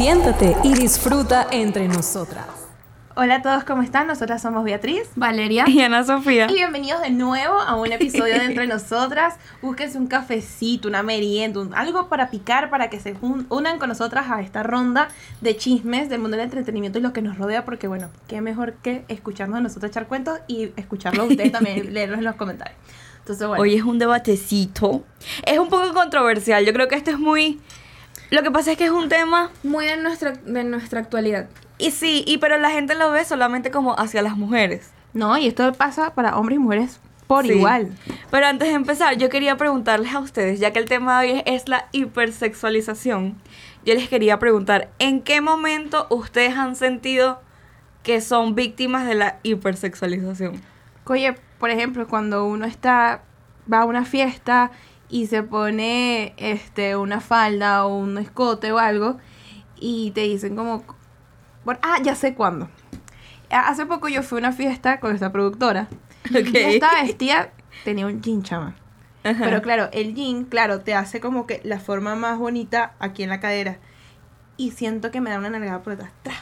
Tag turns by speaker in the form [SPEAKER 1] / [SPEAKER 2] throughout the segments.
[SPEAKER 1] Siéntate y disfruta entre nosotras.
[SPEAKER 2] Hola a todos, ¿cómo están? Nosotras somos Beatriz
[SPEAKER 3] Valeria
[SPEAKER 4] y Ana Sofía.
[SPEAKER 2] y bienvenidos de nuevo a un episodio de Entre Nosotras. Búsquense un cafecito, una merienda, un- algo para picar para que se unan con nosotras a esta ronda de chismes del mundo del entretenimiento y lo que nos rodea, porque bueno, qué mejor que escucharnos a nosotros echar cuentos y escucharlo a ustedes también, leerlos en los comentarios. Entonces, bueno.
[SPEAKER 4] Hoy es un debatecito. Es un poco controversial. Yo creo que este es muy. Lo que pasa es que es un tema.
[SPEAKER 3] muy de nuestra, de nuestra actualidad.
[SPEAKER 4] Y sí, y pero la gente lo ve solamente como hacia las mujeres.
[SPEAKER 2] No, y esto pasa para hombres y mujeres por
[SPEAKER 4] Sí.
[SPEAKER 2] igual.
[SPEAKER 4] Pero antes de empezar, yo quería preguntarles a ustedes, ya que el tema de hoy es la hipersexualización, yo les quería preguntar, ¿en qué momento ustedes han sentido que son víctimas de la hipersexualización?
[SPEAKER 2] Oye, por ejemplo, cuando uno está, va a una fiesta y se pone este una falda o un escote o algo y te dicen como, bueno, ah, ya sé cuándo. A- Hace poco yo fui a una fiesta con esta productora.
[SPEAKER 4] Ok.
[SPEAKER 2] Y estaba vestida, tenía un jean chama.
[SPEAKER 4] Ajá.
[SPEAKER 2] Pero claro, el jean, claro, te hace como que la forma más bonita aquí en la cadera. Y siento que me da una nalgada por detrás. ¡Tra!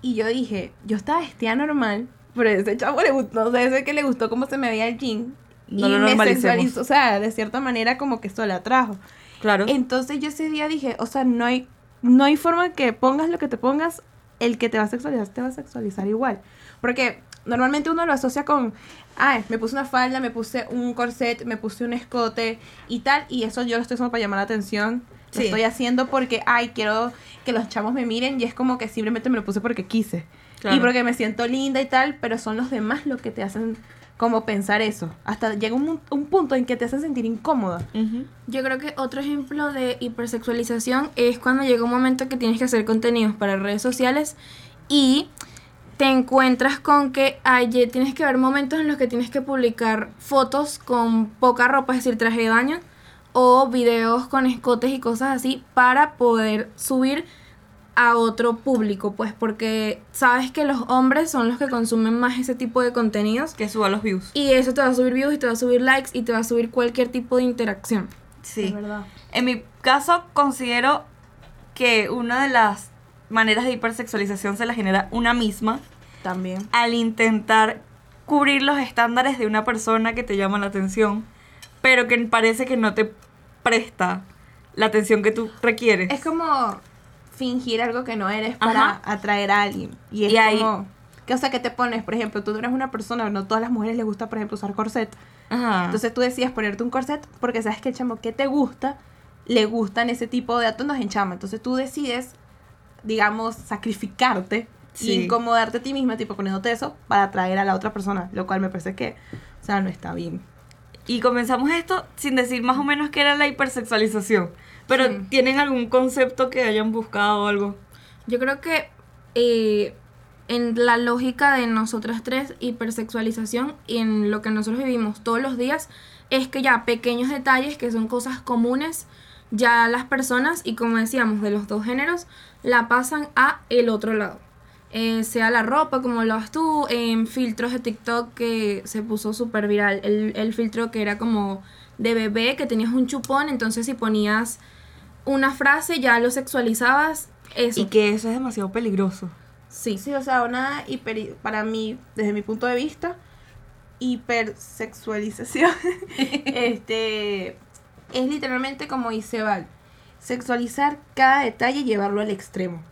[SPEAKER 2] Y yo dije, yo estaba vestida normal, pero ese chavo le gustó, no sé, ese que le gustó cómo se me veía el jean.
[SPEAKER 4] No
[SPEAKER 2] y
[SPEAKER 4] lo
[SPEAKER 2] me sexualizó, o sea, de cierta manera como que eso le atrajo.
[SPEAKER 4] Claro.
[SPEAKER 2] Entonces yo ese día dije, o sea, no hay, no hay forma que pongas lo que te pongas, el que te va a sexualizar te va a sexualizar igual. Porque normalmente uno lo asocia con, ah, me puse una falda, me puse un corset, me puse un escote y tal, y eso yo lo estoy haciendo para llamar la atención. Lo
[SPEAKER 4] Sí.
[SPEAKER 2] estoy haciendo porque, ay, quiero que los chamos me miren y es como que simplemente me lo puse porque quise.
[SPEAKER 4] Claro.
[SPEAKER 2] Y porque me siento linda y tal, pero son los demás los que te hacen como pensar eso. Hasta llega un, un punto en que te hacen sentir incómoda.
[SPEAKER 4] Ujú.
[SPEAKER 3] Yo creo que otro ejemplo de hipersexualización es cuando llega un momento que tienes que hacer contenidos para redes sociales y te encuentras con que ay, tienes que ver momentos en los que tienes que publicar fotos con poca ropa, es decir, traje de baño, o videos con escotes y cosas así para poder subir a otro público, pues porque sabes que los hombres son los que consumen más ese tipo de contenidos
[SPEAKER 4] Que suba los views.
[SPEAKER 3] y eso te va a subir views y te va a subir likes y te va a subir cualquier tipo de interacción.
[SPEAKER 4] Sí.
[SPEAKER 2] Es verdad.
[SPEAKER 4] En mi caso, considero que una de las maneras de hipersexualización se la genera una misma
[SPEAKER 2] También.
[SPEAKER 4] al intentar cubrir los estándares de una persona que te llama la atención, pero que parece que no te presta la atención que tú requieres.
[SPEAKER 2] Es como fingir algo que no eres para
[SPEAKER 4] Ajá.
[SPEAKER 2] atraer a alguien. Y es
[SPEAKER 4] Y ahí-
[SPEAKER 2] como... Que, o sea, que te pones, por ejemplo, tú eres una persona, no todas las mujeres les gusta, por ejemplo, usar corset.
[SPEAKER 4] Ajá.
[SPEAKER 2] Entonces tú decides ponerte un corset porque sabes que el chamo que te gusta, le gustan ese tipo de atuendos en chama. Entonces tú decides, digamos, sacrificarte
[SPEAKER 4] Sí.
[SPEAKER 2] y incomodarte a ti misma, tipo poniéndote eso, para atraer a la otra persona. Lo cual me parece que, o sea, no está bien.
[SPEAKER 4] Y comenzamos esto sin decir más o menos qué era la hipersexualización. Pero
[SPEAKER 3] Sí.
[SPEAKER 4] ¿tienen algún concepto que hayan buscado o algo?
[SPEAKER 3] Yo creo que eh, en la lógica de nosotras tres, hipersexualización y en lo que nosotros vivimos todos los días, es que ya pequeños detalles que son cosas comunes, ya las personas, y como decíamos, de los dos géneros, la pasan a el otro lado. Eh, sea la ropa, como lo has tú, en filtros de TikTok que se puso súper viral. El, el filtro que era como de bebé, que tenías un chupón, entonces si ponías una frase ya lo sexualizabas. Eso.
[SPEAKER 4] Y que eso es demasiado peligroso.
[SPEAKER 3] Sí.
[SPEAKER 2] Sí, o sea, una hiper, para mí, desde mi punto de vista, hipersexualización, este, es literalmente como dice Val, sexualizar cada detalle y llevarlo al extremo.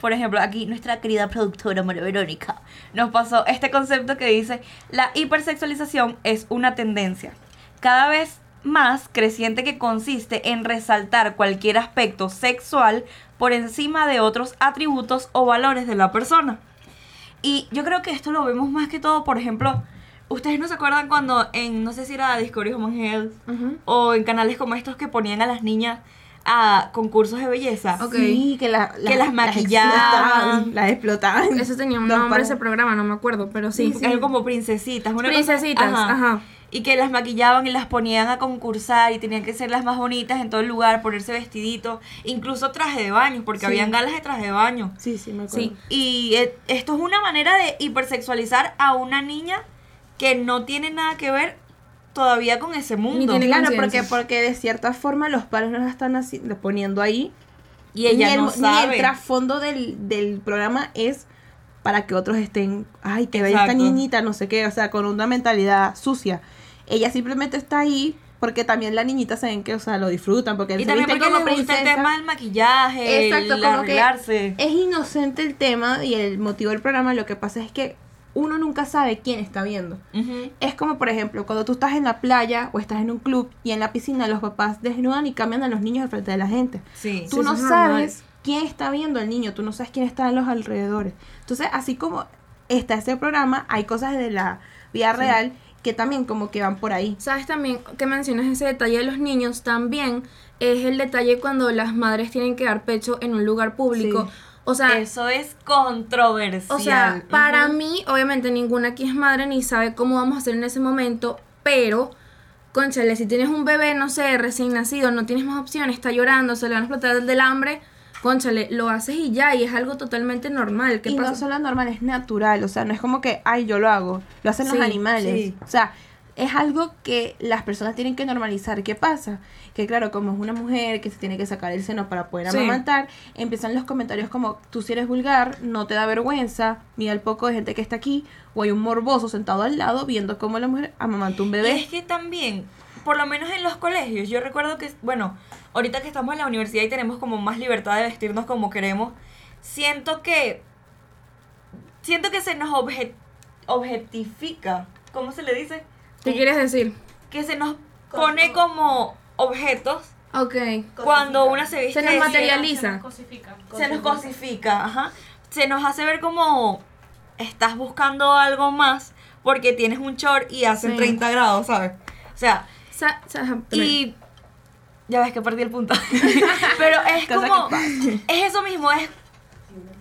[SPEAKER 4] Por ejemplo, aquí nuestra querida productora María Verónica nos pasó este concepto que dice, la hipersexualización es una tendencia cada vez más creciente que consiste en resaltar cualquier aspecto sexual por encima de otros atributos o valores de la persona. Y yo creo que esto lo vemos más que todo, por ejemplo, ustedes no se acuerdan cuando en, no sé si era Discovery Home Health
[SPEAKER 3] Ujú.
[SPEAKER 4] o en canales como estos que ponían a las niñas a concursos de belleza.
[SPEAKER 3] Ok.
[SPEAKER 2] Sí, que, la-
[SPEAKER 4] Que las maquillaban.
[SPEAKER 2] explotaban, Las explotaban.
[SPEAKER 3] Eso tenía un nombre
[SPEAKER 2] para-
[SPEAKER 3] ese programa, no me acuerdo, pero sí.
[SPEAKER 4] Sí, eran como princesitas. una cosa-
[SPEAKER 3] Princesitas, ajá.
[SPEAKER 4] Y que las maquillaban y las ponían a concursar y tenían que ser las más bonitas en todo el lugar, ponerse vestidito, incluso traje de baño, porque
[SPEAKER 2] Sí.
[SPEAKER 4] habían galas de traje de baño.
[SPEAKER 2] Sí, sí, me acuerdo.
[SPEAKER 3] Sí.
[SPEAKER 4] Y eh, esto es una manera de hipersexualizar a una niña que no tiene nada que ver todavía con ese mundo.
[SPEAKER 2] Claro, porque, porque de cierta forma los padres no la están así, poniendo ahí
[SPEAKER 4] Y ella
[SPEAKER 2] ni el,
[SPEAKER 4] no
[SPEAKER 2] ni el
[SPEAKER 4] sabe.
[SPEAKER 2] trasfondo del, del programa es para que otros estén, ay, que bella esta niñita, no sé qué, o sea, con una mentalidad sucia. Ella simplemente está ahí porque también la niñita se ven que, o sea, lo disfrutan, porque
[SPEAKER 4] Y
[SPEAKER 2] se
[SPEAKER 4] también
[SPEAKER 2] viste
[SPEAKER 4] porque
[SPEAKER 2] como
[SPEAKER 4] el tema del maquillaje,
[SPEAKER 2] Exacto,
[SPEAKER 4] el arreglarse.
[SPEAKER 2] es inocente el tema y el motivo del programa, lo que pasa es que uno nunca sabe quién está viendo. Es como, por ejemplo, cuando tú estás en la playa o estás en un club y en la piscina los papás desnudan y cambian a los niños al frente de la gente.
[SPEAKER 4] Sí.
[SPEAKER 2] Tú
[SPEAKER 3] Sí,
[SPEAKER 2] no sabes quién está viendo al niño, tú no sabes quién está en los alrededores. Entonces, así como está ese programa, hay cosas de la vida real que también como que van por ahí.
[SPEAKER 3] ¿Sabes también que mencionas ese detalle de los niños? También es el detalle cuando las madres tienen que dar pecho en un lugar público.
[SPEAKER 2] Sí.
[SPEAKER 3] O sea,
[SPEAKER 4] Eso es controversial.
[SPEAKER 3] o sea, para mí, obviamente ninguna aquí es madre ni sabe cómo vamos a hacer en ese momento, pero, conchale, si tienes un bebé, no sé, recién nacido, no tienes más opciones, está llorando, se le van a explotar del hambre, conchale, lo haces y ya, y es algo totalmente normal. ¿Qué
[SPEAKER 2] y
[SPEAKER 3] pasa?
[SPEAKER 2] no solo normal, es natural, o sea, no es como que, ay, yo lo hago, lo hacen
[SPEAKER 3] Sí,
[SPEAKER 2] los animales.
[SPEAKER 4] sí.
[SPEAKER 2] O sea, es algo que las personas tienen que normalizar. ¿Qué pasa? Que claro, como es una mujer que se tiene que sacar el seno para poder
[SPEAKER 3] Sí.
[SPEAKER 2] amamantar, empiezan los comentarios como, tú si eres vulgar, no te da vergüenza, mira el poco de gente que está aquí, o hay un morboso sentado al lado viendo cómo la mujer amamanta un
[SPEAKER 4] Y
[SPEAKER 2] bebé.
[SPEAKER 4] es que también, por lo menos en los colegios, yo recuerdo que, bueno, ahorita que estamos en la universidad y tenemos como más libertad de vestirnos como queremos, siento que, siento que se nos obje- objetifica, ¿cómo se le dice?
[SPEAKER 3] ¿Qué quieres decir?
[SPEAKER 4] Que se nos pone como objetos
[SPEAKER 3] Ok.
[SPEAKER 4] cuando una se viste
[SPEAKER 3] Se nos materializa.
[SPEAKER 5] Se nos cosifica.
[SPEAKER 4] se nos cosifica, ajá. Se nos hace ver como estás buscando algo más porque tienes un short y hacen
[SPEAKER 3] Sí.
[SPEAKER 4] 30 grados, ¿sabes? O sea,
[SPEAKER 3] Sa- sa-
[SPEAKER 4] y ya ves que perdí el punto. Pero es como es eso mismo, es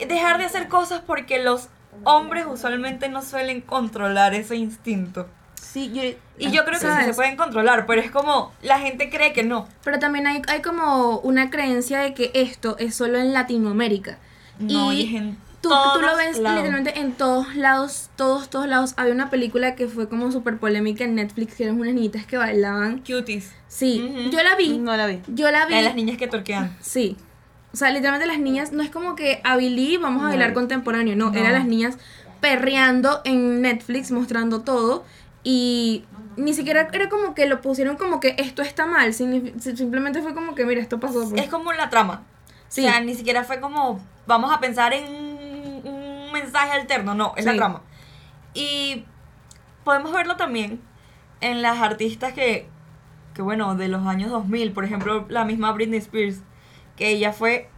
[SPEAKER 4] dejar de hacer cosas porque los hombres usualmente no suelen controlar ese instinto.
[SPEAKER 2] Sí, yo,
[SPEAKER 4] Y yo creo que sí se pueden controlar, pero es como la gente cree que no.
[SPEAKER 3] Pero también hay, hay como una creencia de que esto es solo en Latinoamérica.
[SPEAKER 4] No,
[SPEAKER 3] y
[SPEAKER 4] y es en
[SPEAKER 3] tú, tú lo ves
[SPEAKER 4] lados.
[SPEAKER 3] literalmente en todos lados, todos, todos lados. Había una película que fue como súper polémica en Netflix, que eran unas niñitas que bailaban.
[SPEAKER 4] Cuties.
[SPEAKER 3] Sí, yo la vi,
[SPEAKER 2] no la vi.
[SPEAKER 3] yo la vi.
[SPEAKER 4] De las niñas que torquean.
[SPEAKER 3] Sí. O sea, literalmente las niñas, no es como que a Billy vamos a bailar contemporáneo, no,
[SPEAKER 4] No.
[SPEAKER 3] eran las niñas perreando en Netflix, mostrando todo. Y ni siquiera era como que lo pusieron como que esto está mal, simplemente fue como que, mira, esto pasó. pues.
[SPEAKER 4] Es como la trama.
[SPEAKER 3] Sí.
[SPEAKER 4] O sea, ni siquiera fue como vamos a pensar en un, mensaje alterno, no, es la trama. Y podemos verlo también en las artistas que, que, bueno, de los años 2000, por ejemplo, la misma Britney Spears, que ella fue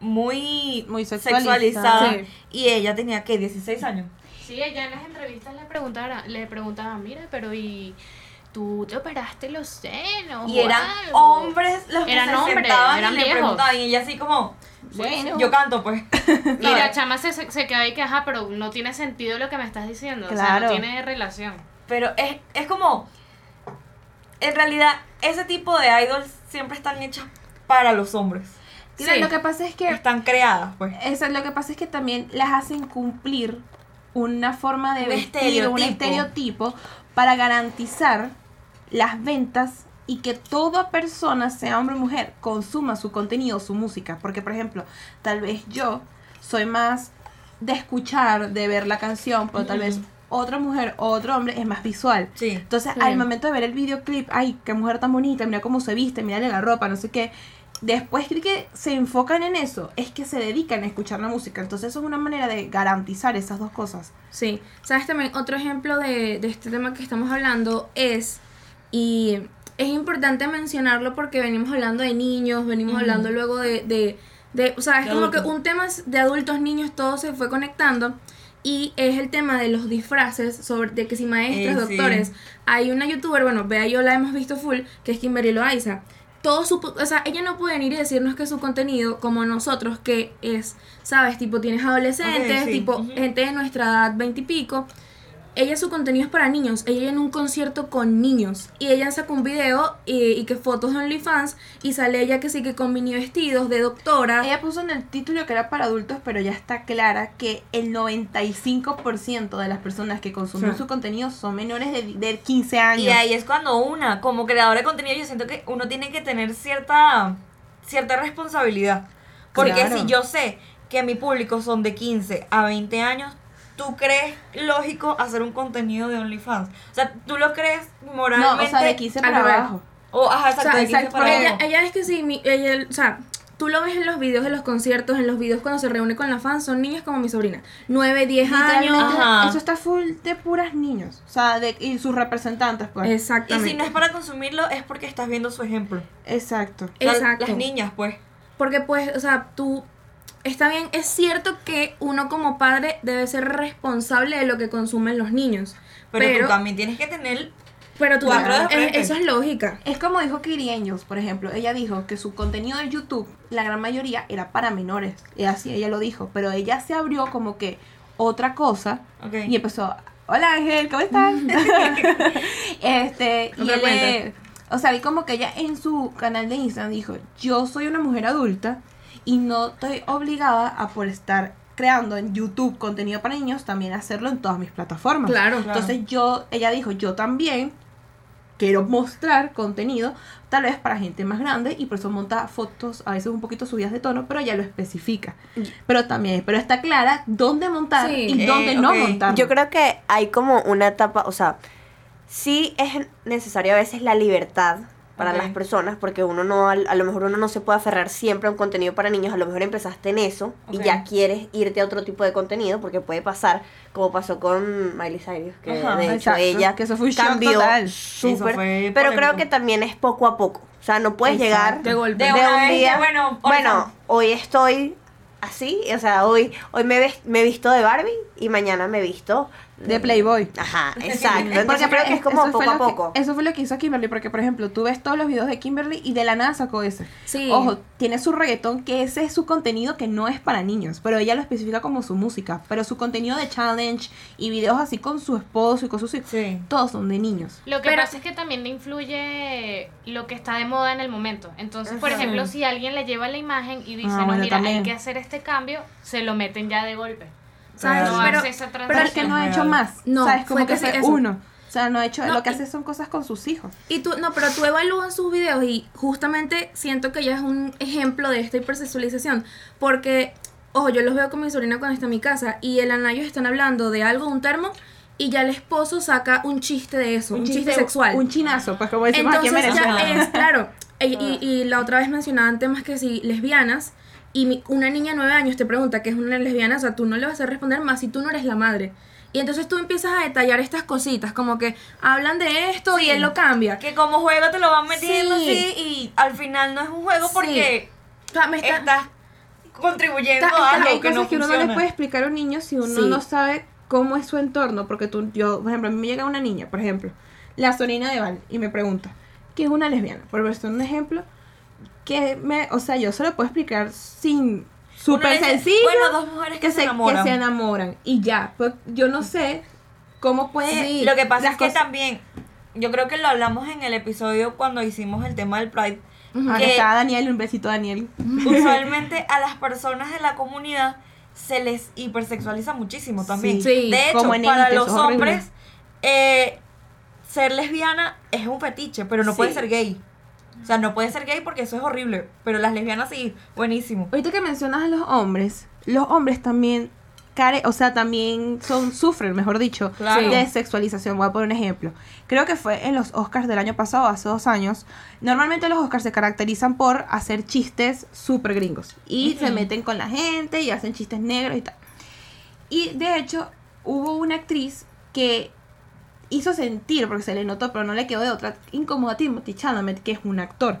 [SPEAKER 4] muy,
[SPEAKER 2] Muy sexualizada.
[SPEAKER 4] sexualizada
[SPEAKER 3] Sí.
[SPEAKER 4] y ella tenía, que 16 años.
[SPEAKER 5] Sí, ella en las entrevistas le preguntara, le preguntaba, mira, pero ¿y tú te operaste los senos?
[SPEAKER 4] Y eran
[SPEAKER 5] algo?"
[SPEAKER 4] hombres los que
[SPEAKER 5] Eran
[SPEAKER 4] se
[SPEAKER 5] hombres,
[SPEAKER 4] sentaban
[SPEAKER 5] eran
[SPEAKER 4] y le
[SPEAKER 5] viejos.
[SPEAKER 4] preguntaban y ella así como,
[SPEAKER 2] Bueno.
[SPEAKER 4] yo canto pues.
[SPEAKER 5] Y la chama se, se, se quedó ahí que, ajá, pero no tiene sentido lo que me estás diciendo. O sea,
[SPEAKER 2] Claro.
[SPEAKER 5] no tiene relación.
[SPEAKER 4] Pero es, es como. En realidad, ese tipo de idols siempre están hechas para los hombres.
[SPEAKER 2] Claro,
[SPEAKER 3] Sí.
[SPEAKER 2] Lo que pasa es que
[SPEAKER 4] Están creadas, pues.
[SPEAKER 2] Eso, lo que pasa es que también las hacen cumplir una forma de
[SPEAKER 4] Un
[SPEAKER 2] vestir, un
[SPEAKER 4] estereotipo
[SPEAKER 2] para garantizar las ventas y que toda persona, sea hombre o mujer, consuma su contenido, su música. Porque, por ejemplo, tal vez yo soy más de escuchar, de ver la canción, pero tal vez otra mujer o otro hombre es más visual.
[SPEAKER 4] Sí.
[SPEAKER 2] Entonces,
[SPEAKER 3] Sí.
[SPEAKER 2] al momento de ver el videoclip, ay, qué mujer tan bonita, mira cómo se viste, mira la ropa, no sé qué. Después de que se enfocan en eso, es que se dedican a escuchar la música. Entonces, eso es una manera de garantizar esas dos cosas.
[SPEAKER 3] Sí, sabes también otro ejemplo de, de este tema que estamos hablando es, y es importante mencionarlo porque venimos hablando de niños, venimos hablando luego de, de, de o sea, es
[SPEAKER 4] De
[SPEAKER 3] como
[SPEAKER 4] adultos.
[SPEAKER 3] que un tema de adultos, niños, todo se fue conectando. Y es el tema de los disfraces, sobre de que si maestros,
[SPEAKER 4] Eh, sí.
[SPEAKER 3] doctores. Hay una youtuber, bueno, vea yo la hemos visto full, que es Kimberly Loaiza. Todo su, o sea, ella no puede venir y decirnos que su contenido, como nosotros, que es, ¿sabes? Tipo, tienes adolescentes,
[SPEAKER 4] sí.
[SPEAKER 3] tipo, gente de nuestra edad, veinte y pico. Ella su contenido es para niños. Ella en un concierto con niños. Y ella saca un video y, y que fotos de OnlyFans. Y sale ella que sí que con mini vestidos de doctora.
[SPEAKER 2] Ella puso en el título que era para adultos, pero ya está clara que el 95% de las personas que consumen
[SPEAKER 3] Sí.
[SPEAKER 2] su contenido son menores de, de 15 años.
[SPEAKER 4] Y ahí es cuando una, como creadora de contenido, yo siento que uno tiene que tener cierta, cierta responsabilidad. Porque
[SPEAKER 2] Claro.
[SPEAKER 4] si yo sé que mi público son de 15 a 20 años, ¿tú crees lógico hacer un contenido de OnlyFans? O sea, ¿tú lo crees
[SPEAKER 2] No,
[SPEAKER 4] moralmente?
[SPEAKER 2] o sea, de 15
[SPEAKER 3] al
[SPEAKER 2] para abajo.
[SPEAKER 4] O, ajá,
[SPEAKER 3] O
[SPEAKER 4] exacto,
[SPEAKER 3] sea,
[SPEAKER 4] de 15
[SPEAKER 2] exacto,
[SPEAKER 4] para
[SPEAKER 2] porque
[SPEAKER 3] ella,
[SPEAKER 4] abajo.
[SPEAKER 3] ella es que sí, mi- ella, o sea, tú lo ves en los videos de los conciertos, en los videos cuando se reúne con la fans, son niñas como mi sobrina, 9, 10 años.
[SPEAKER 4] Ajá.
[SPEAKER 2] Eso está full de puras niños. O sea, de, y sus representantes, pues.
[SPEAKER 4] Y
[SPEAKER 3] Exactamente.
[SPEAKER 4] si no es para consumirlo, es porque estás viendo su ejemplo.
[SPEAKER 2] Exacto.
[SPEAKER 4] O sea,
[SPEAKER 3] Exacto.
[SPEAKER 4] Las niñas, pues.
[SPEAKER 3] Porque pues, o sea, tú está bien, es cierto que uno como padre debe ser responsable de lo que consumen los niños.
[SPEAKER 4] Pero,
[SPEAKER 3] Pero,
[SPEAKER 4] tú también tienes que tener.
[SPEAKER 3] pero tú
[SPEAKER 4] cuatro de
[SPEAKER 3] es- eso es lógica.
[SPEAKER 2] Es como dijo Kiri Angels, por ejemplo. Ella dijo que su contenido de YouTube, la gran mayoría, era para menores. Y así ella lo dijo. Pero ella se abrió como que otra cosa
[SPEAKER 4] Ok.
[SPEAKER 2] y empezó. Hola Ángel, ¿cómo estás? este, y él, o sea, vi como que ella en su canal de Instagram dijo, yo soy una mujer adulta y no estoy obligada a por estar creando en YouTube contenido para niños, también hacerlo en todas mis plataformas.
[SPEAKER 3] Claro.
[SPEAKER 4] Claro.
[SPEAKER 2] Entonces yo, ella dijo, yo también quiero mostrar contenido, tal vez para gente más grande, y por eso monta fotos, a veces un poquito subidas de tono, pero ella lo especifica. Pero también, pero está clara dónde montar
[SPEAKER 3] Sí.
[SPEAKER 2] y dónde
[SPEAKER 4] Eh,
[SPEAKER 2] no montar.
[SPEAKER 6] Yo creo que hay como una etapa, o sea, sí es necesario a veces la libertad para las personas, porque uno no, a, a lo mejor uno no se puede aferrar siempre a un contenido para niños, a lo mejor empezaste en eso y ya quieres irte a otro tipo de contenido, porque puede pasar, como pasó con Miley Cyrus, que
[SPEAKER 4] Ajá,
[SPEAKER 6] de hecho
[SPEAKER 2] exacto,
[SPEAKER 6] ella
[SPEAKER 2] que eso fue un
[SPEAKER 6] cambió súper, pero creo que también es poco a poco, o sea, no puedes
[SPEAKER 2] Exacto.
[SPEAKER 6] llegar
[SPEAKER 3] De golpe.
[SPEAKER 4] De
[SPEAKER 6] un día,
[SPEAKER 4] bueno,
[SPEAKER 6] bueno, hoy estoy así, o sea, hoy hoy me, ves- me he visto de Barbie y mañana me he visto
[SPEAKER 2] De Playboy.
[SPEAKER 6] Ajá, exacto.
[SPEAKER 2] Porque
[SPEAKER 6] Entonces creo que es como
[SPEAKER 2] eso
[SPEAKER 6] poco a
[SPEAKER 2] que-
[SPEAKER 6] poco.
[SPEAKER 2] eso fue lo que hizo Kimberly, porque por ejemplo, tú ves todos los videos de Kimberly y de la nada sacó ese.
[SPEAKER 3] Sí.
[SPEAKER 2] Ojo, tiene su reggaetón, que ese es su contenido que no es para niños, pero ella lo especifica como su música. Pero su contenido de challenge y videos así con su esposo y con sus hijos,
[SPEAKER 4] Sí.
[SPEAKER 2] todos son de niños.
[SPEAKER 5] Lo que
[SPEAKER 3] Pero-
[SPEAKER 5] pasa es que también influye lo que está de moda en el momento. Entonces, por ejemplo, si alguien le lleva la imagen y dice,
[SPEAKER 2] Ah,
[SPEAKER 5] no, mira,
[SPEAKER 2] también.
[SPEAKER 5] hay que hacer este cambio, se lo meten ya de golpe.
[SPEAKER 3] ¿Sabes?
[SPEAKER 5] No
[SPEAKER 3] Pero-
[SPEAKER 2] Pero que no ha hecho más.
[SPEAKER 3] No,
[SPEAKER 2] ¿Sabes? Como
[SPEAKER 3] fue
[SPEAKER 2] que
[SPEAKER 3] que sí,
[SPEAKER 2] fue
[SPEAKER 3] eso.
[SPEAKER 2] uno. O sea, no ha hecho,
[SPEAKER 3] No,
[SPEAKER 2] lo que
[SPEAKER 3] y-
[SPEAKER 2] hace son cosas con sus hijos.
[SPEAKER 3] Y tú, no, pero tú evalúas sus videos y justamente siento que ella es un ejemplo de esta hipersexualización. Porque, ojo, yo los veo con mi sobrina cuando está en mi casa y el Anayos están hablando de algo, un termo, y ya el esposo saca un chiste de eso, un, chiste, sexual.
[SPEAKER 2] Un chinazo, pues como decimos aquí en
[SPEAKER 3] Entonces
[SPEAKER 2] Venezuela.
[SPEAKER 3] ya es, claro. Y, y- y la otra vez mencionaban temas que si lesbianas y mi- una niña de nueve años te pregunta qué es una lesbiana, o sea, tú no le vas a responder más si tú no eres la madre. Y entonces tú empiezas a detallar estas cositas, como que hablan de esto y
[SPEAKER 4] Sí.
[SPEAKER 3] él lo cambia.
[SPEAKER 4] Que como juego te lo van metiendo
[SPEAKER 3] Sí.
[SPEAKER 4] así y al final no es un juego
[SPEAKER 3] Sí.
[SPEAKER 4] porque
[SPEAKER 3] O sea, me está-
[SPEAKER 4] estás contribuyendo
[SPEAKER 3] Está-
[SPEAKER 4] a
[SPEAKER 3] está-
[SPEAKER 4] algo
[SPEAKER 2] hay
[SPEAKER 4] que
[SPEAKER 2] cosas
[SPEAKER 4] no
[SPEAKER 2] que uno no le puede explicar a un niño si uno
[SPEAKER 3] Sí.
[SPEAKER 2] no sabe cómo es su entorno. Porque tú, yo, por ejemplo, a mí me llega una niña, por ejemplo, la sobrina de Val, y me pregunta, ¿qué es una lesbiana? Por verse un ejemplo, que me, o sea, yo se lo puedo explicar sin súper sencillo.
[SPEAKER 4] Bueno, dos mujeres que,
[SPEAKER 2] que,
[SPEAKER 4] se, enamoran.
[SPEAKER 2] que se enamoran. Y ya, pues yo no sé cómo puede...
[SPEAKER 3] Sí.
[SPEAKER 4] Lo que pasa es que
[SPEAKER 2] cosas-
[SPEAKER 4] también, yo creo que lo hablamos en el episodio cuando hicimos el tema del Pride.
[SPEAKER 2] Ah, que
[SPEAKER 4] que-
[SPEAKER 2] está Daniel, un besito a Daniel.
[SPEAKER 4] Usualmente a las personas de la comunidad se les hipersexualiza muchísimo también.
[SPEAKER 3] Sí.
[SPEAKER 4] De hecho, para los hombres, eh, ser lesbiana es un fetiche, pero no
[SPEAKER 2] Sí.
[SPEAKER 4] puede ser gay. O sea, no puede ser gay porque eso es horrible. Pero las lesbianas sí, buenísimo.
[SPEAKER 2] Ahorita que mencionas a los hombres, los hombres también care, o sea, también son sufren, mejor dicho,
[SPEAKER 4] Claro.
[SPEAKER 2] de sexualización. Voy a poner un ejemplo. Creo que fue en los Oscars del año pasado, hace dos años. Normalmente los Oscars se caracterizan por hacer chistes súper gringos y se meten con la gente y hacen chistes negros y tal. Y de hecho, hubo una actriz que hizo sentir, porque se le notó, pero no le quedó de otra, incómoda a Timothy Chalamet, que es un actor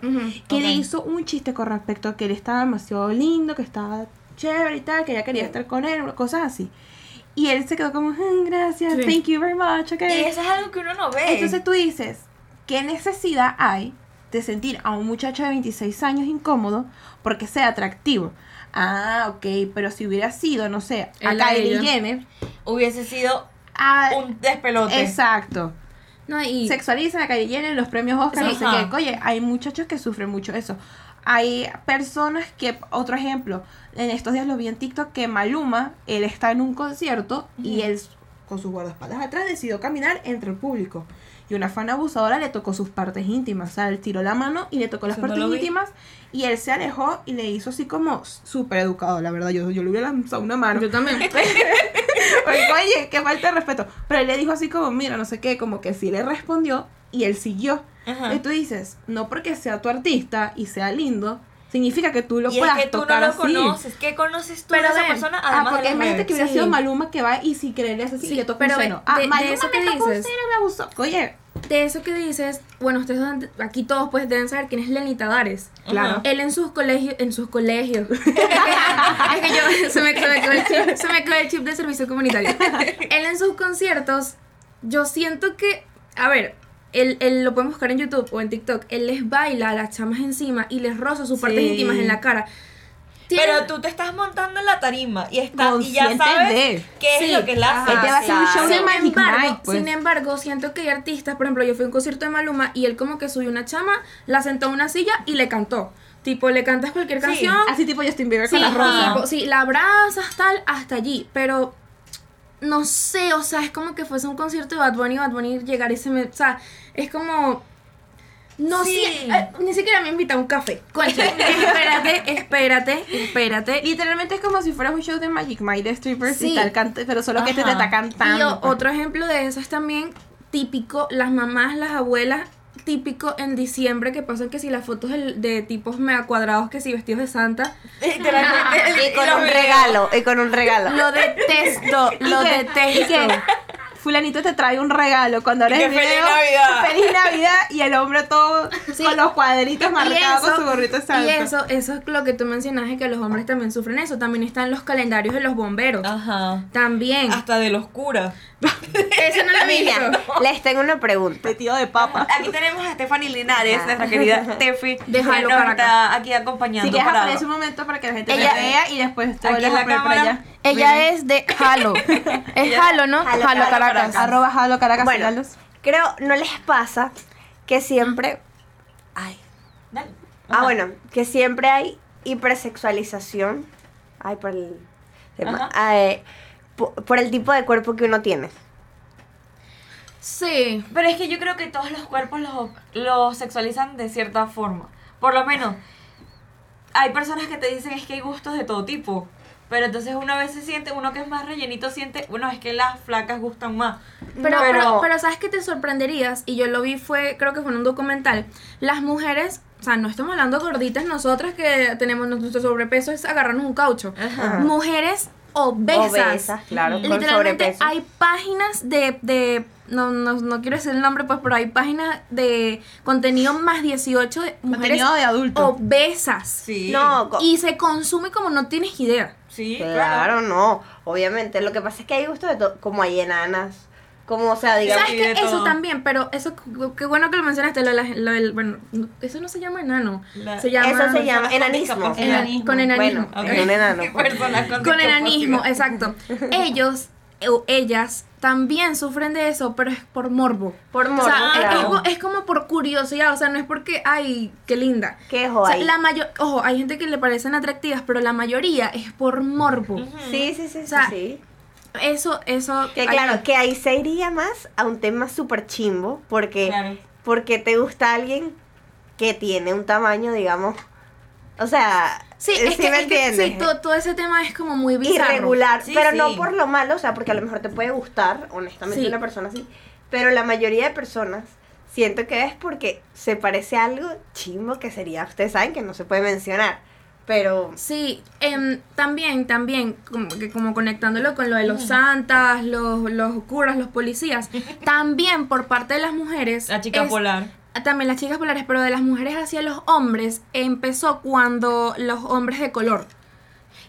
[SPEAKER 2] que le hizo un chiste con respecto a que él estaba demasiado lindo, que estaba chévere y tal, que ella quería estar con él, cosas así. Y él se quedó como, "Mm, gracias,
[SPEAKER 3] Sí.
[SPEAKER 2] thank you very much, ok.
[SPEAKER 4] Y eso es algo que uno no ve.
[SPEAKER 2] Entonces tú dices, ¿qué necesidad hay de sentir a un muchacho de 26 años incómodo porque sea atractivo? Ah, ok, pero si hubiera sido, no sé, a Kylie. Jenner,
[SPEAKER 4] Hubiese sido
[SPEAKER 2] a-
[SPEAKER 4] un despelote.
[SPEAKER 2] Exacto.
[SPEAKER 3] No, y
[SPEAKER 2] sexualizan a Kylie Jenner en los premios Oscar, no sé qué. Oye, hay muchachos que sufren mucho eso. Hay personas que, otro ejemplo, en estos días lo vi en TikTok que Maluma, él está en un concierto y él con sus guardaespaldas atrás decidió caminar entre el público. Y una fan abusadora le tocó sus partes íntimas. O sea, él tiró la mano y le tocó las
[SPEAKER 4] Eso no
[SPEAKER 2] partes
[SPEAKER 4] vi.
[SPEAKER 2] íntimas. Y él se alejó y le hizo así como súper educado, la verdad. Yo, yo le hubiera lanzado una mano.
[SPEAKER 3] Yo también.
[SPEAKER 2] Oye, oye, qué falta de respeto. Pero él le dijo así como, mira, no sé qué, como que sí le respondió y él siguió.
[SPEAKER 4] Ajá.
[SPEAKER 2] Y tú dices, no porque sea tu artista y sea lindo, significa que tú lo
[SPEAKER 4] Y es
[SPEAKER 2] puedas
[SPEAKER 4] que tú no lo
[SPEAKER 2] así.
[SPEAKER 4] conoces. ¿Qué conoces tú
[SPEAKER 2] Pero
[SPEAKER 4] de esa
[SPEAKER 2] ven,
[SPEAKER 4] persona?
[SPEAKER 2] ah,
[SPEAKER 4] Además
[SPEAKER 2] porque
[SPEAKER 4] de
[SPEAKER 2] imagínate que hubiera
[SPEAKER 3] Sí.
[SPEAKER 2] sido Maluma que va y si creerle así
[SPEAKER 3] Sí,
[SPEAKER 2] toca
[SPEAKER 3] pero
[SPEAKER 2] un
[SPEAKER 3] de-
[SPEAKER 2] seno. Ah,
[SPEAKER 3] de- de
[SPEAKER 2] Maluma
[SPEAKER 3] eso
[SPEAKER 2] me
[SPEAKER 3] que dices.
[SPEAKER 2] me abusó. Oye,
[SPEAKER 3] De eso que dices, bueno, ustedes han- aquí todos pues deben saber quién es Lenny Tavares.
[SPEAKER 2] claro.
[SPEAKER 3] Él en sus colegios, en sus colegios. es que yo se me, se me quedó el chip, se me quedó el chip de servicio comunitario. Él en sus conciertos, yo siento que, a ver, él, él lo pueden buscar en YouTube o en TikTok. Él les baila a las chamas encima y les roza sus partes
[SPEAKER 2] Sí.
[SPEAKER 3] íntimas en la cara. Tiene-
[SPEAKER 4] Pero tú te estás montando en la tarima y, está, y ya
[SPEAKER 2] Consciente
[SPEAKER 4] sabes
[SPEAKER 2] de.
[SPEAKER 4] qué es
[SPEAKER 3] Sí.
[SPEAKER 4] lo que la hace.
[SPEAKER 2] Va a hacer un show de
[SPEAKER 3] sin
[SPEAKER 2] Magic
[SPEAKER 3] embargo,
[SPEAKER 2] pues.
[SPEAKER 3] sin embargo, siento que hay artistas, por ejemplo, yo fui a un concierto de Maluma y él como que subió una chama, la sentó en una silla y le cantó. Tipo, le cantas cualquier
[SPEAKER 4] Sí,
[SPEAKER 3] canción.
[SPEAKER 2] Así tipo Justin Bieber
[SPEAKER 3] Sí,
[SPEAKER 2] con la rosa.
[SPEAKER 3] tipo, sí, la abrazas tal hasta allí, pero no sé, o sea, es como que fuese un concierto de Bad Bunny y Bad Bunny llegar y se me, o sea, es como no
[SPEAKER 4] Sí.
[SPEAKER 3] sé, eh, ni siquiera me invita a un café. Concha, espérate, espérate, espérate.
[SPEAKER 2] Literalmente es como si fuera un show de Magic Mike de strippers
[SPEAKER 3] Sí.
[SPEAKER 2] y tal, cante, pero solo que este te
[SPEAKER 4] Ajá.
[SPEAKER 2] está
[SPEAKER 3] Y
[SPEAKER 2] cantando. pues.
[SPEAKER 3] otro ejemplo de eso es también típico, las mamás, las abuelas, típico en diciembre que pasan que si las fotos de, de tipos mega cuadrados que si vestidos de santa,
[SPEAKER 4] Literalmente.
[SPEAKER 6] Y con un regalo, y con un regalo.
[SPEAKER 3] lo detesto, lo
[SPEAKER 2] ¿Y
[SPEAKER 3] detesto.
[SPEAKER 2] Fulanito te trae un regalo cuando eres
[SPEAKER 4] que feliz Navidad.
[SPEAKER 2] Feliz Navidad y el hombre todo
[SPEAKER 3] Sí.
[SPEAKER 2] con los cuadritos marcados con su gorrito de santa.
[SPEAKER 3] y eso, eso es lo que tú mencionaste, que los hombres también sufren eso. También están los calendarios de los bomberos.
[SPEAKER 4] Ajá.
[SPEAKER 3] También.
[SPEAKER 4] Hasta de los curas.
[SPEAKER 3] Eso no lo.
[SPEAKER 6] Mira, les tengo una pregunta.
[SPEAKER 2] Vestido de papa.
[SPEAKER 4] Aquí tenemos a Stephanie Linares, nuestra querida Tefi,
[SPEAKER 3] De
[SPEAKER 4] que
[SPEAKER 3] Jalo
[SPEAKER 4] nos
[SPEAKER 3] Caracas.
[SPEAKER 4] está aquí acompañando.
[SPEAKER 2] Si quieres aparece un momento para que la gente
[SPEAKER 3] Ella-
[SPEAKER 2] vea y después te
[SPEAKER 4] Aquí
[SPEAKER 2] vuelves
[SPEAKER 4] en la
[SPEAKER 2] a poner para
[SPEAKER 4] cámara.
[SPEAKER 2] allá.
[SPEAKER 3] Ella es de Halo. Es Halo, ¿no? Halo,
[SPEAKER 6] Caracas.
[SPEAKER 3] Caracas.
[SPEAKER 2] Arroba Jalo Caracas
[SPEAKER 6] Bueno,
[SPEAKER 2] síganlos.
[SPEAKER 6] creo, ¿no les pasa que siempre... Ay.
[SPEAKER 4] Dale.
[SPEAKER 6] Ah,
[SPEAKER 4] Ajá.
[SPEAKER 6] bueno, que siempre hay hipersexualización. Ay, por el... tema.
[SPEAKER 4] Ajá.
[SPEAKER 6] eh, po- por el tipo de cuerpo que uno tiene.
[SPEAKER 3] Sí.
[SPEAKER 4] Pero es que yo creo que todos los cuerpos los, los sexualizan de cierta forma. Por lo menos, hay personas que te dicen es que hay gustos de todo tipo. Pero entonces una vez se siente, uno que es más rellenito siente, bueno, es que las flacas gustan más.
[SPEAKER 3] Pero, pero, pero ¿sabes qué te sorprenderías? Y yo lo vi, fue, creo que fue en un documental. Las mujeres, o sea, no estamos hablando gorditas nosotras que tenemos nuestro sobrepeso, es agarrarnos un caucho.
[SPEAKER 6] Ajá.
[SPEAKER 3] Mujeres obesas.
[SPEAKER 6] Obesas, claro,
[SPEAKER 3] Literalmente hay páginas de, de no, no, no quiero decir el nombre, pues, pero hay páginas de contenido más 18 de mujeres
[SPEAKER 2] Contenido de adulto.
[SPEAKER 3] obesas.
[SPEAKER 4] Sí.
[SPEAKER 6] No,
[SPEAKER 3] Y se consume como no tienes idea.
[SPEAKER 4] Sí, claro.
[SPEAKER 6] claro, no, obviamente. Lo que pasa es que hay gustos de todo, como hay enanas, como, o sea, digamos...
[SPEAKER 3] ¿Sabes Eso
[SPEAKER 4] todo.
[SPEAKER 3] también, pero eso, qué bueno que lo mencionaste, lo, de la- lo del, bueno, no, eso no se llama enano,
[SPEAKER 4] La-
[SPEAKER 3] se llama...
[SPEAKER 6] Eso se llama enanismo.
[SPEAKER 2] Enanismo.
[SPEAKER 3] Con enanismo.
[SPEAKER 6] Bueno, enano. pues.
[SPEAKER 4] Con,
[SPEAKER 3] enanismo, exacto. Ellos o ellas también sufren de eso, pero es por morbo.
[SPEAKER 6] Por
[SPEAKER 3] O
[SPEAKER 6] morbo,
[SPEAKER 3] sea, es- como- es como por curiosidad, o sea, no es porque, ay, qué linda.
[SPEAKER 6] ¿Qué
[SPEAKER 3] O sea, la mayor, ojo, hay gente que le parecen atractivas, pero la mayoría es por morbo.
[SPEAKER 6] Sí, sí, sí, sí,
[SPEAKER 3] sea,
[SPEAKER 6] sí.
[SPEAKER 3] Eso, eso.
[SPEAKER 6] Que claro, que ahí se iría más a un tema súper chimbo, porque,
[SPEAKER 4] Claro.
[SPEAKER 6] porque te gusta alguien que tiene un tamaño, digamos, o sea,
[SPEAKER 3] Sí,
[SPEAKER 6] eh,
[SPEAKER 3] es
[SPEAKER 6] ¿sí
[SPEAKER 3] que,
[SPEAKER 6] me
[SPEAKER 3] es que sí,
[SPEAKER 6] entiendes?
[SPEAKER 3] todo, todo ese tema es como muy bizarro.
[SPEAKER 6] irregular,
[SPEAKER 4] Sí,
[SPEAKER 6] pero
[SPEAKER 4] sí.
[SPEAKER 6] no por lo malo, o sea, porque a lo mejor te puede gustar, honestamente,
[SPEAKER 3] Sí.
[SPEAKER 6] una persona así, pero la mayoría de personas siento que es porque se parece a algo chimbo que sería, ustedes saben que no se puede mencionar, pero
[SPEAKER 3] Sí, em, también, también, como, que como conectándolo con lo de los santas, los, los curas, los policías, también por parte de las mujeres.
[SPEAKER 4] La chica
[SPEAKER 3] es-
[SPEAKER 4] polar.
[SPEAKER 3] También las chicas polares, pero de las mujeres hacia los hombres empezó cuando los hombres de color.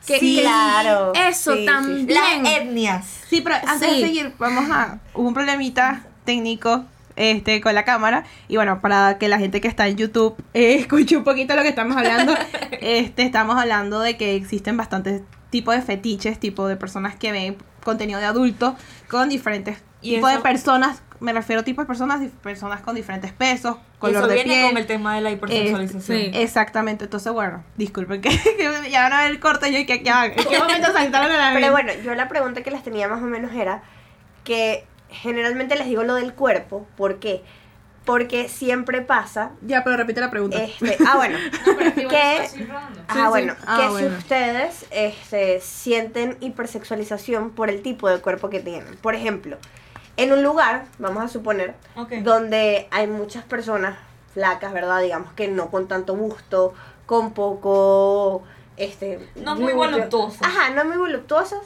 [SPEAKER 3] Que-
[SPEAKER 6] sí,
[SPEAKER 3] que
[SPEAKER 6] claro.
[SPEAKER 3] Eso
[SPEAKER 6] sí, sí, sí.
[SPEAKER 3] también.
[SPEAKER 4] Las etnias.
[SPEAKER 2] Sí, pero antes
[SPEAKER 3] Sí.
[SPEAKER 2] de seguir, vamos a. Hubo un problemita técnico este, con la cámara. Y bueno, para que la gente que está en YouTube eh, escuche un poquito lo que estamos hablando, este, estamos hablando de que existen bastantes tipos de fetiches, tipo de personas que ven contenido de adulto con diferentes
[SPEAKER 4] Y
[SPEAKER 2] tipos de personas. Me refiero a tipos de personas, personas con diferentes pesos, color
[SPEAKER 4] eso
[SPEAKER 2] de
[SPEAKER 4] viene
[SPEAKER 2] piel.
[SPEAKER 4] con el tema de la hipersexualización.
[SPEAKER 3] sí.
[SPEAKER 2] Exactamente, entonces bueno, disculpen que, que ya van a ver el corte yo y que ya, en qué momento saltaron a la
[SPEAKER 6] Pero bueno, yo la pregunta que les tenía más o menos era que generalmente les digo lo del cuerpo, ¿por qué? Porque siempre pasa,
[SPEAKER 2] Ya, pero repite la pregunta.
[SPEAKER 6] este, ah bueno,
[SPEAKER 5] No, pero es que
[SPEAKER 6] ah
[SPEAKER 2] sí.
[SPEAKER 6] bueno,
[SPEAKER 2] Ah,
[SPEAKER 6] que
[SPEAKER 2] bueno.
[SPEAKER 6] si ustedes este, sienten hipersexualización por el tipo de cuerpo que tienen. Por ejemplo, en un lugar, vamos a suponer, donde hay muchas personas flacas, ¿verdad? Digamos que no con tanto gusto, con poco, este...
[SPEAKER 4] No muy
[SPEAKER 6] glúteo.
[SPEAKER 4] voluptuosas.
[SPEAKER 6] Ajá, no muy voluptuosas.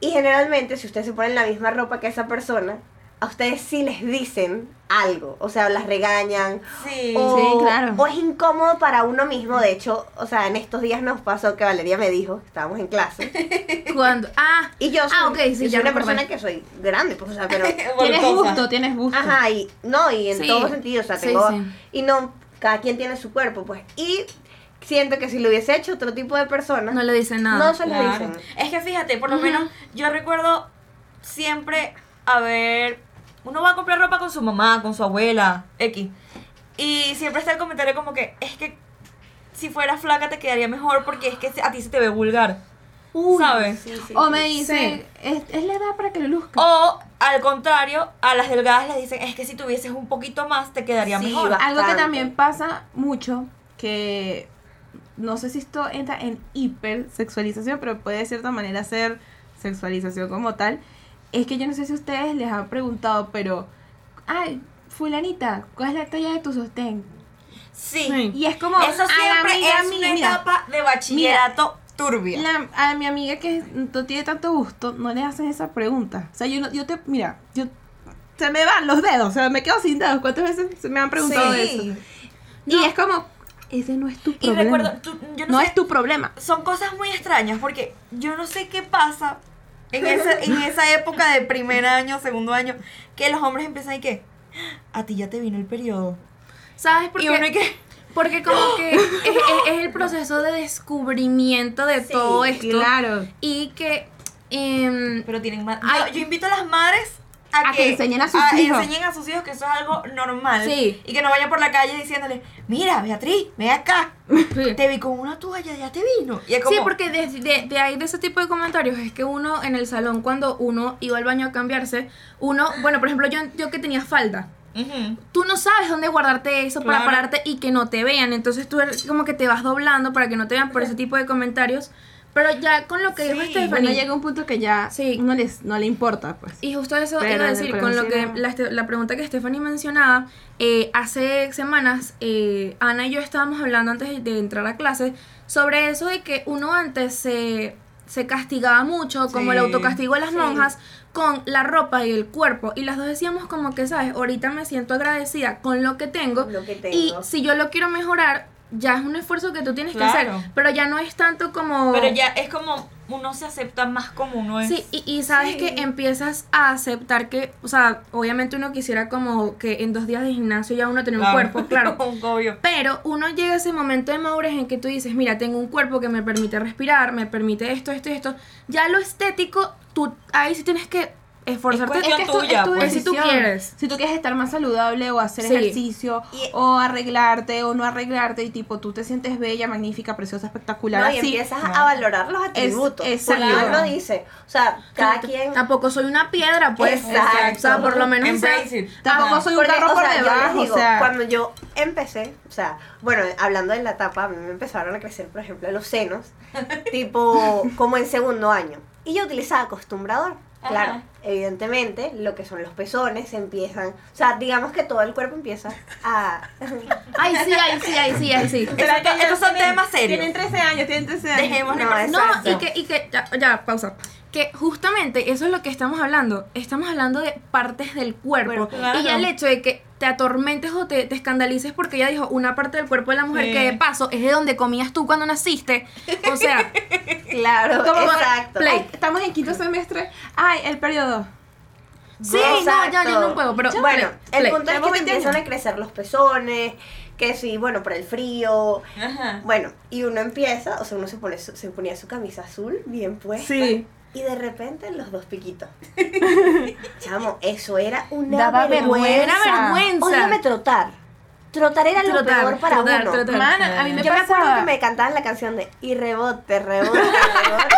[SPEAKER 6] Y generalmente, si ustedes se ponen la misma ropa que esa persona, a ustedes sí les dicen algo, o sea, las regañan,
[SPEAKER 4] Sí.
[SPEAKER 6] o,
[SPEAKER 2] Sí, claro.
[SPEAKER 6] o es incómodo para uno mismo. De hecho, o sea, en estos días nos pasó que Valeria me dijo, estábamos en clase,
[SPEAKER 3] Cuando. Ah,
[SPEAKER 6] y yo soy,
[SPEAKER 3] Ah, ok, sí,
[SPEAKER 6] yo soy una
[SPEAKER 3] recordé.
[SPEAKER 6] persona que soy grande, pues, o sea, pero...
[SPEAKER 2] Tienes gusto, tienes gusto.
[SPEAKER 6] Ajá, y no, y en
[SPEAKER 3] Sí.
[SPEAKER 6] todo sentido, o sea, tengo...
[SPEAKER 3] sí.
[SPEAKER 6] Y no, cada quien tiene su cuerpo, pues. Y siento que si lo hubiese hecho otro tipo de persona,
[SPEAKER 3] no le dice nada.
[SPEAKER 6] no se lo
[SPEAKER 4] Claro.
[SPEAKER 6] dicen.
[SPEAKER 4] Es que fíjate, por lo menos yo recuerdo siempre a ver, uno va a comprar ropa con su mamá, con su abuela, X. Y siempre está el comentario como que es que si fueras flaca te quedaría mejor porque es que a ti se te ve vulgar. ¿Sabes?
[SPEAKER 6] Sí, sí,
[SPEAKER 2] O me dicen, es, es la edad para que lo luzca.
[SPEAKER 4] O al contrario, a las delgadas les dicen es que si tuvieses un poquito más te quedaría
[SPEAKER 6] Sí,
[SPEAKER 4] mejor.
[SPEAKER 2] Algo que también pasa mucho, que no sé si esto entra en hipersexualización, pero puede de cierta manera ser sexualización como tal, es que yo no sé si ustedes les han preguntado, pero, ay, fulanita, ¿cuál es la talla de tu sostén?
[SPEAKER 4] Sí.
[SPEAKER 2] Y es como,
[SPEAKER 4] Eso siempre
[SPEAKER 2] amiga
[SPEAKER 4] es una
[SPEAKER 2] mira,
[SPEAKER 4] etapa de bachillerato turbia.
[SPEAKER 2] la- a mi amiga que no tiene tanto gusto, no le hacen esa pregunta. O sea, yo, no, yo te, mira, yo, se me van los dedos, o sea, me quedo sin dedos. ¿Cuántas veces se me han preguntado
[SPEAKER 4] Sí.
[SPEAKER 2] eso? Y es como, ese no es tu
[SPEAKER 4] Y
[SPEAKER 2] problema.
[SPEAKER 4] recuerdo, tú- yo no,
[SPEAKER 2] no
[SPEAKER 4] sé,
[SPEAKER 2] es tu problema.
[SPEAKER 4] son cosas muy extrañas porque yo no sé qué pasa en esa, en esa época de primer año, segundo año, que los hombres empiezan y que a ti ya te vino el periodo.
[SPEAKER 3] ¿Sabes por
[SPEAKER 4] Y
[SPEAKER 3] qué?
[SPEAKER 4] uno y que
[SPEAKER 3] Porque como que es, es- es el proceso de descubrimiento de
[SPEAKER 6] Sí,
[SPEAKER 3] todo esto.
[SPEAKER 2] Claro.
[SPEAKER 3] Y que... em,
[SPEAKER 4] pero tienen yo, yo invito a las madres a,
[SPEAKER 2] A que enseñen a sus hijos.
[SPEAKER 4] enseñen a sus hijos que eso es algo normal
[SPEAKER 3] Sí.
[SPEAKER 4] y que no vayan por la calle diciéndole mira Beatriz ve acá
[SPEAKER 3] sí.
[SPEAKER 4] te vi con una toalla ya te vino y es como
[SPEAKER 3] Sí, porque de, de, de ahí de ese tipo de comentarios es que uno en el salón cuando uno iba al baño a cambiarse, uno, bueno, por ejemplo, yo, yo que tenía falda,
[SPEAKER 4] Ujú.
[SPEAKER 3] tú no sabes dónde guardarte eso para
[SPEAKER 4] Claro.
[SPEAKER 3] pararte y que no te vean, entonces tú eres como que te vas doblando para que no te vean por ese tipo de comentarios, pero ya con lo que dijo Stephanie,
[SPEAKER 2] Bueno, llega un punto que ya
[SPEAKER 3] Sí.
[SPEAKER 2] no, les, no le importa, pues.
[SPEAKER 3] Y justo eso
[SPEAKER 2] Pero
[SPEAKER 3] iba a
[SPEAKER 2] de
[SPEAKER 3] decir, con lo que la, la pregunta que Stephanie mencionaba, eh, hace semanas eh, Ana y yo estábamos hablando antes de- entrar a clase sobre eso de que uno antes se, se castigaba mucho, como el autocastigo de las
[SPEAKER 6] Sí.
[SPEAKER 3] monjas, con la ropa y el cuerpo. Y las dos decíamos como que, ¿sabes? Ahorita me siento agradecida con lo que tengo.
[SPEAKER 6] Lo que
[SPEAKER 3] Y
[SPEAKER 6] tengo.
[SPEAKER 3] si yo lo quiero mejorar, ya es un esfuerzo que tú tienes que
[SPEAKER 4] Claro.
[SPEAKER 3] hacer. Pero ya no es tanto como...
[SPEAKER 4] pero ya es como uno se acepta más como uno es
[SPEAKER 3] Sí, y, y sabes
[SPEAKER 6] Sí.
[SPEAKER 3] que empiezas a aceptar que, o sea, obviamente uno quisiera como que en dos días de gimnasio ya uno tiene un cuerpo, claro.
[SPEAKER 4] obvio
[SPEAKER 3] Pero uno llega a ese momento de madurez en que tú dices, mira, tengo un cuerpo que me permite respirar, me permite esto, esto y esto. Ya lo estético, tú ahí sí tienes que esforzarte.
[SPEAKER 4] Es cuestión
[SPEAKER 2] es tu-
[SPEAKER 4] tuya,
[SPEAKER 2] tu
[SPEAKER 4] pues.
[SPEAKER 3] Si tú quieres.
[SPEAKER 2] Si tú quieres estar más saludable o hacer
[SPEAKER 3] Sí.
[SPEAKER 2] ejercicio
[SPEAKER 6] Y-
[SPEAKER 2] o arreglarte o no arreglarte y tipo tú te sientes bella, magnífica, preciosa, espectacular,
[SPEAKER 6] No, y
[SPEAKER 2] así.
[SPEAKER 6] empiezas
[SPEAKER 4] no.
[SPEAKER 6] a valorar los atributos.
[SPEAKER 2] Es- exacto.
[SPEAKER 6] uno dice, o sea, cada quien...
[SPEAKER 3] Tampoco soy una piedra, pues.
[SPEAKER 6] Exacto.
[SPEAKER 3] O sea, por lo menos.
[SPEAKER 4] it
[SPEAKER 2] Tampoco
[SPEAKER 4] Ajá.
[SPEAKER 2] soy un
[SPEAKER 6] Porque,
[SPEAKER 2] carro
[SPEAKER 6] o
[SPEAKER 2] por
[SPEAKER 6] sea, yo les
[SPEAKER 2] debajo,
[SPEAKER 6] digo,
[SPEAKER 2] o sea.
[SPEAKER 6] cuando yo empecé, o sea, bueno, hablando de la etapa, a mí me empezaron a crecer, por ejemplo, los senos, tipo, como en segundo año. Y yo utilizaba acostumbrador.
[SPEAKER 4] Ajá.
[SPEAKER 6] Claro, evidentemente, lo que son los pezones empiezan, o sea, digamos que todo el cuerpo empieza a...
[SPEAKER 3] Ay, sí, ay, sí, ay, sí, ay, sí.
[SPEAKER 4] Estos- estos son temas serios
[SPEAKER 2] Tienen 13 años, tienen 13 años.
[SPEAKER 4] dejémosle
[SPEAKER 6] No, es-
[SPEAKER 3] No, y que, y que ya, ya, pausa. Que justamente eso es lo que estamos hablando. Estamos hablando de partes del cuerpo.
[SPEAKER 4] Claro.
[SPEAKER 3] Y ya el hecho de que te atormentes o te, te escandalices porque ella dijo una parte del cuerpo de la mujer
[SPEAKER 4] Sí.
[SPEAKER 3] que de paso es de donde comías tú cuando naciste. O sea,
[SPEAKER 6] Claro,
[SPEAKER 2] Como-
[SPEAKER 6] exacto.
[SPEAKER 3] Play.
[SPEAKER 2] Ay, estamos en quinto semestre. Ay, el periodo.
[SPEAKER 3] sí, no, ya,
[SPEAKER 6] Exacto.
[SPEAKER 3] no puedo. Pero
[SPEAKER 6] bueno,
[SPEAKER 3] play,
[SPEAKER 6] el
[SPEAKER 3] play.
[SPEAKER 6] punto es que te
[SPEAKER 2] 20
[SPEAKER 6] empiezan a crecer los pezones, que sí, bueno, por el frío,
[SPEAKER 4] Ajá.
[SPEAKER 6] Bueno, y uno empieza, o sea, uno se pone su- se ponía su camisa azul bien puesta.
[SPEAKER 2] Sí.
[SPEAKER 6] Y de repente los dos piquitos. Chamo, eso era una
[SPEAKER 2] Daba
[SPEAKER 6] vergüenza.
[SPEAKER 3] Era vergüenza.
[SPEAKER 6] Trotar. Trotar era lo
[SPEAKER 3] Trotar,
[SPEAKER 6] peor para
[SPEAKER 3] trotar,
[SPEAKER 6] uno.
[SPEAKER 3] trotar.
[SPEAKER 2] A mí me
[SPEAKER 6] Yo me acuerdo que me cantaban la canción de Y rebote, rebote, rebote.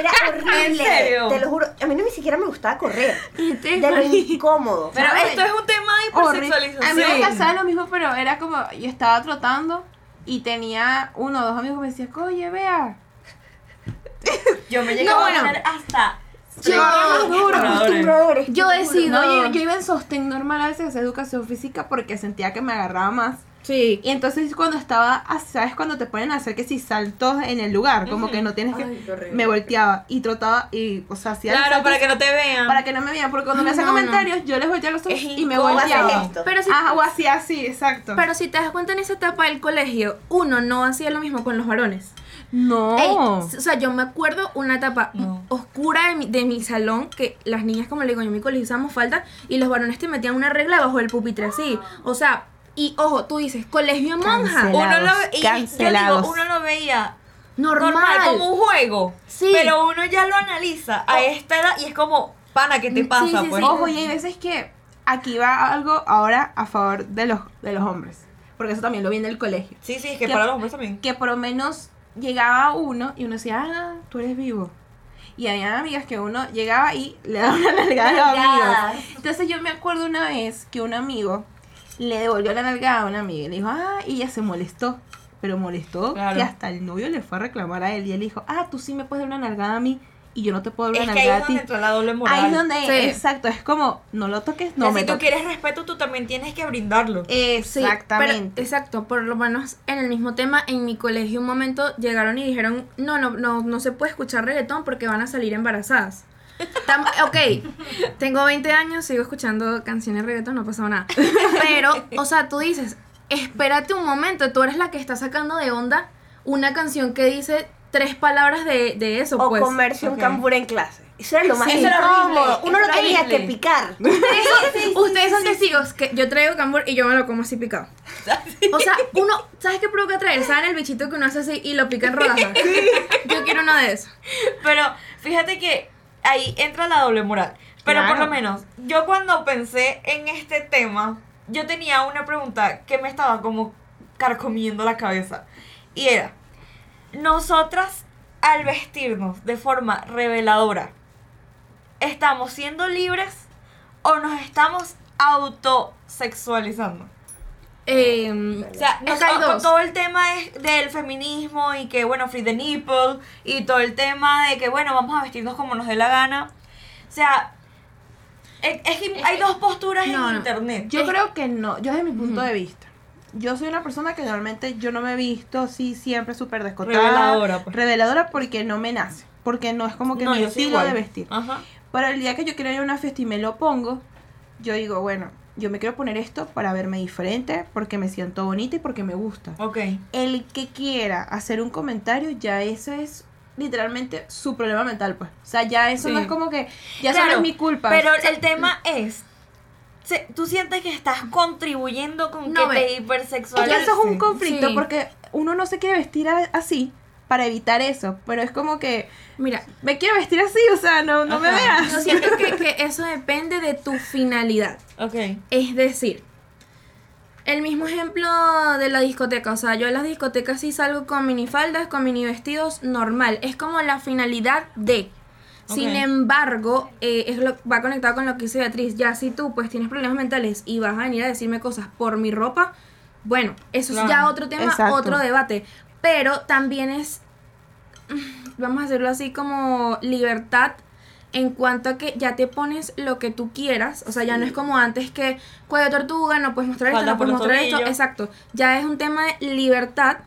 [SPEAKER 6] Era horrible.
[SPEAKER 4] ¿En serio?
[SPEAKER 6] Te lo juro. A mí no ni siquiera me gustaba correr. De lo incómodo.
[SPEAKER 4] Pero
[SPEAKER 2] ¿Sabes?
[SPEAKER 4] esto es un tema de
[SPEAKER 2] Horrible. A mí
[SPEAKER 4] hipersexualización.
[SPEAKER 2] me pasaba lo mismo, pero era como, yo estaba trotando y tenía uno o dos amigos que me decían, oye, vea.
[SPEAKER 4] Yo me llegué a
[SPEAKER 2] bueno.
[SPEAKER 4] poner hasta
[SPEAKER 2] Yo,
[SPEAKER 6] Acostumbradores,
[SPEAKER 3] decido.
[SPEAKER 2] No, yo, yo iba en sostén normal a veces, hacía educación física porque sentía que me agarraba más.
[SPEAKER 3] Sí.
[SPEAKER 2] Y entonces cuando estaba, ¿sabes? Cuando te ponen a hacer que si saltos en el lugar, como que no tienes que...
[SPEAKER 6] Ay,
[SPEAKER 2] me volteaba y trotaba y, o sea, hacía
[SPEAKER 4] Claro, para que no te vean.
[SPEAKER 2] para que no me vean, porque cuando me hacían
[SPEAKER 3] No, no.
[SPEAKER 2] comentarios, yo les volteaba los ojos
[SPEAKER 4] Es
[SPEAKER 2] y me volteaba.
[SPEAKER 3] Pero si,
[SPEAKER 2] Ajá, o hacía así, exacto.
[SPEAKER 3] pero si te das cuenta en esa etapa del colegio, uno no hacía lo mismo con los varones.
[SPEAKER 2] No.
[SPEAKER 3] Ey, o sea, yo me acuerdo una etapa
[SPEAKER 4] No.
[SPEAKER 3] oscura de mi, de mi salón que las niñas, como le digo, yo en mi colegio usábamos falda y los varones te metían una regla bajo el pupitre así. O sea, y ojo, tú dices, colegio monja.
[SPEAKER 4] Uno lo, y yo
[SPEAKER 2] Cancelados.
[SPEAKER 4] digo, uno lo veía
[SPEAKER 3] Normal.
[SPEAKER 4] normal, como un juego.
[SPEAKER 3] Sí.
[SPEAKER 4] Pero uno ya lo analiza a esta edad y es como, pana, ¿qué te
[SPEAKER 3] Sí,
[SPEAKER 4] pasa?
[SPEAKER 3] sí,
[SPEAKER 4] pues?
[SPEAKER 3] sí.
[SPEAKER 2] Ojo, y hay veces que aquí va algo ahora a favor de los, de los hombres. Porque eso también lo viene del colegio.
[SPEAKER 4] Sí, sí, es que
[SPEAKER 2] ¿Qué?
[SPEAKER 4] para los hombres también.
[SPEAKER 2] Que por lo menos llegaba uno y uno decía, ah, tú eres vivo. Y había amigas que uno llegaba y le daba una nalgada a los
[SPEAKER 6] Nalgadas.
[SPEAKER 2] amigos. Entonces yo me acuerdo una vez que un amigo le devolvió la nalgada a una amiga y le dijo, ah, y ella se molestó. Pero molestó
[SPEAKER 4] Claro.
[SPEAKER 2] que hasta el novio le fue a reclamar a él. Y él dijo, ah, tú sí me puedes dar una nalgada a mí y yo no te puedo dar
[SPEAKER 4] Es que ahí es donde entra la doble moral.
[SPEAKER 2] Ahí es donde,
[SPEAKER 3] Sí.
[SPEAKER 2] exacto, es como, no lo toques,
[SPEAKER 4] No,
[SPEAKER 2] me
[SPEAKER 4] si tú
[SPEAKER 2] toques.
[SPEAKER 4] quieres respeto, tú también tienes que brindarlo.
[SPEAKER 3] Sí,
[SPEAKER 2] Exactamente.
[SPEAKER 3] pero- exacto, por lo menos en el mismo tema, en mi colegio un momento llegaron y dijeron, no, no, no, no se puede escuchar reggaetón porque van a salir embarazadas. Tam- ok, tengo 20 años, sigo escuchando canciones de reggaetón, no ha pasado nada. Pero, o sea, tú dices, espérate un momento, tú eres la que está sacando de onda una canción que dice tres palabras de, de eso,
[SPEAKER 6] O
[SPEAKER 3] pues.
[SPEAKER 6] comerse un
[SPEAKER 4] Ok.
[SPEAKER 6] cambur en clase. Eso era lo más
[SPEAKER 4] Sí, eso era
[SPEAKER 6] incómodo.
[SPEAKER 4] horrible,
[SPEAKER 6] Uno lo tenía que picar.
[SPEAKER 3] Ustedes son testigos que yo traigo cambur y yo me lo como así picado. O sea, uno, ¿sabes qué provoca traer? ¿Saben el bichito que uno hace así y lo pica en rodajas? Yo quiero uno de esos.
[SPEAKER 4] Pero fíjate que ahí entra la doble moral. Pero por lo menos, yo cuando pensé en este tema, yo tenía una pregunta que me estaba como carcomiendo la cabeza. Y era, nosotras al vestirnos de forma reveladora, ¿estamos siendo libres o nos estamos autosexualizando?
[SPEAKER 3] Eh,
[SPEAKER 4] O sea,
[SPEAKER 3] hay
[SPEAKER 4] con- todo el tema es del feminismo y que, bueno, free the nipple y todo el tema de que, bueno, vamos a vestirnos como nos dé la gana. O sea, es, es que hay dos posturas
[SPEAKER 3] No,
[SPEAKER 4] en
[SPEAKER 3] no.
[SPEAKER 4] internet.
[SPEAKER 2] Yo
[SPEAKER 3] Es-
[SPEAKER 2] creo que no, yo desde mi punto de vista. Yo soy una persona que normalmente yo no me he visto así siempre súper descotada.
[SPEAKER 4] Reveladora, pues.
[SPEAKER 2] Reveladora porque no me nace. Porque no es como que
[SPEAKER 4] No,
[SPEAKER 2] mi estilo de vestir.
[SPEAKER 4] Ajá.
[SPEAKER 2] Pero el día que yo quiero ir a una fiesta y me lo pongo, yo digo, bueno, yo me quiero poner esto para verme diferente, porque me siento bonita y porque me gusta.
[SPEAKER 4] Ok.
[SPEAKER 2] El que quiera hacer un comentario, ya eso es literalmente su problema mental, pues. O sea, ya eso no es como que, ya eso no
[SPEAKER 4] Claro,
[SPEAKER 2] es mi culpa.
[SPEAKER 4] Pero el tema es, se- tú sientes que estás contribuyendo con
[SPEAKER 3] No,
[SPEAKER 4] que
[SPEAKER 3] ve.
[SPEAKER 4] te
[SPEAKER 2] Es
[SPEAKER 4] hipersexualices.
[SPEAKER 2] eso es un conflicto
[SPEAKER 3] Sí.
[SPEAKER 2] porque uno no se quiere vestir a- así para evitar eso, pero es como que
[SPEAKER 3] Mira,
[SPEAKER 2] me quiero vestir así, o sea, no, no me veas.
[SPEAKER 3] yo siento que, que eso depende de tu finalidad.
[SPEAKER 4] Ok.
[SPEAKER 3] Es decir, el mismo ejemplo de la discoteca. O sea, yo en las discotecas sí salgo con minifaldas, con mini vestidos normal. Es como la finalidad de. Sin embargo, eh, es lo, va conectado con lo que dice Beatriz. Ya si tú pues tienes problemas mentales y vas a venir a decirme cosas por mi ropa, bueno, eso
[SPEAKER 4] Claro.
[SPEAKER 3] es ya otro tema,
[SPEAKER 2] Exacto.
[SPEAKER 3] otro debate. Pero también es, vamos a hacerlo así como libertad en cuanto a que ya te pones lo que tú quieras, o sea, ya no es como antes que cuello tortuga, no puedes mostrar esto, no puedes mostrar esto, exacto, ya es un tema de libertad,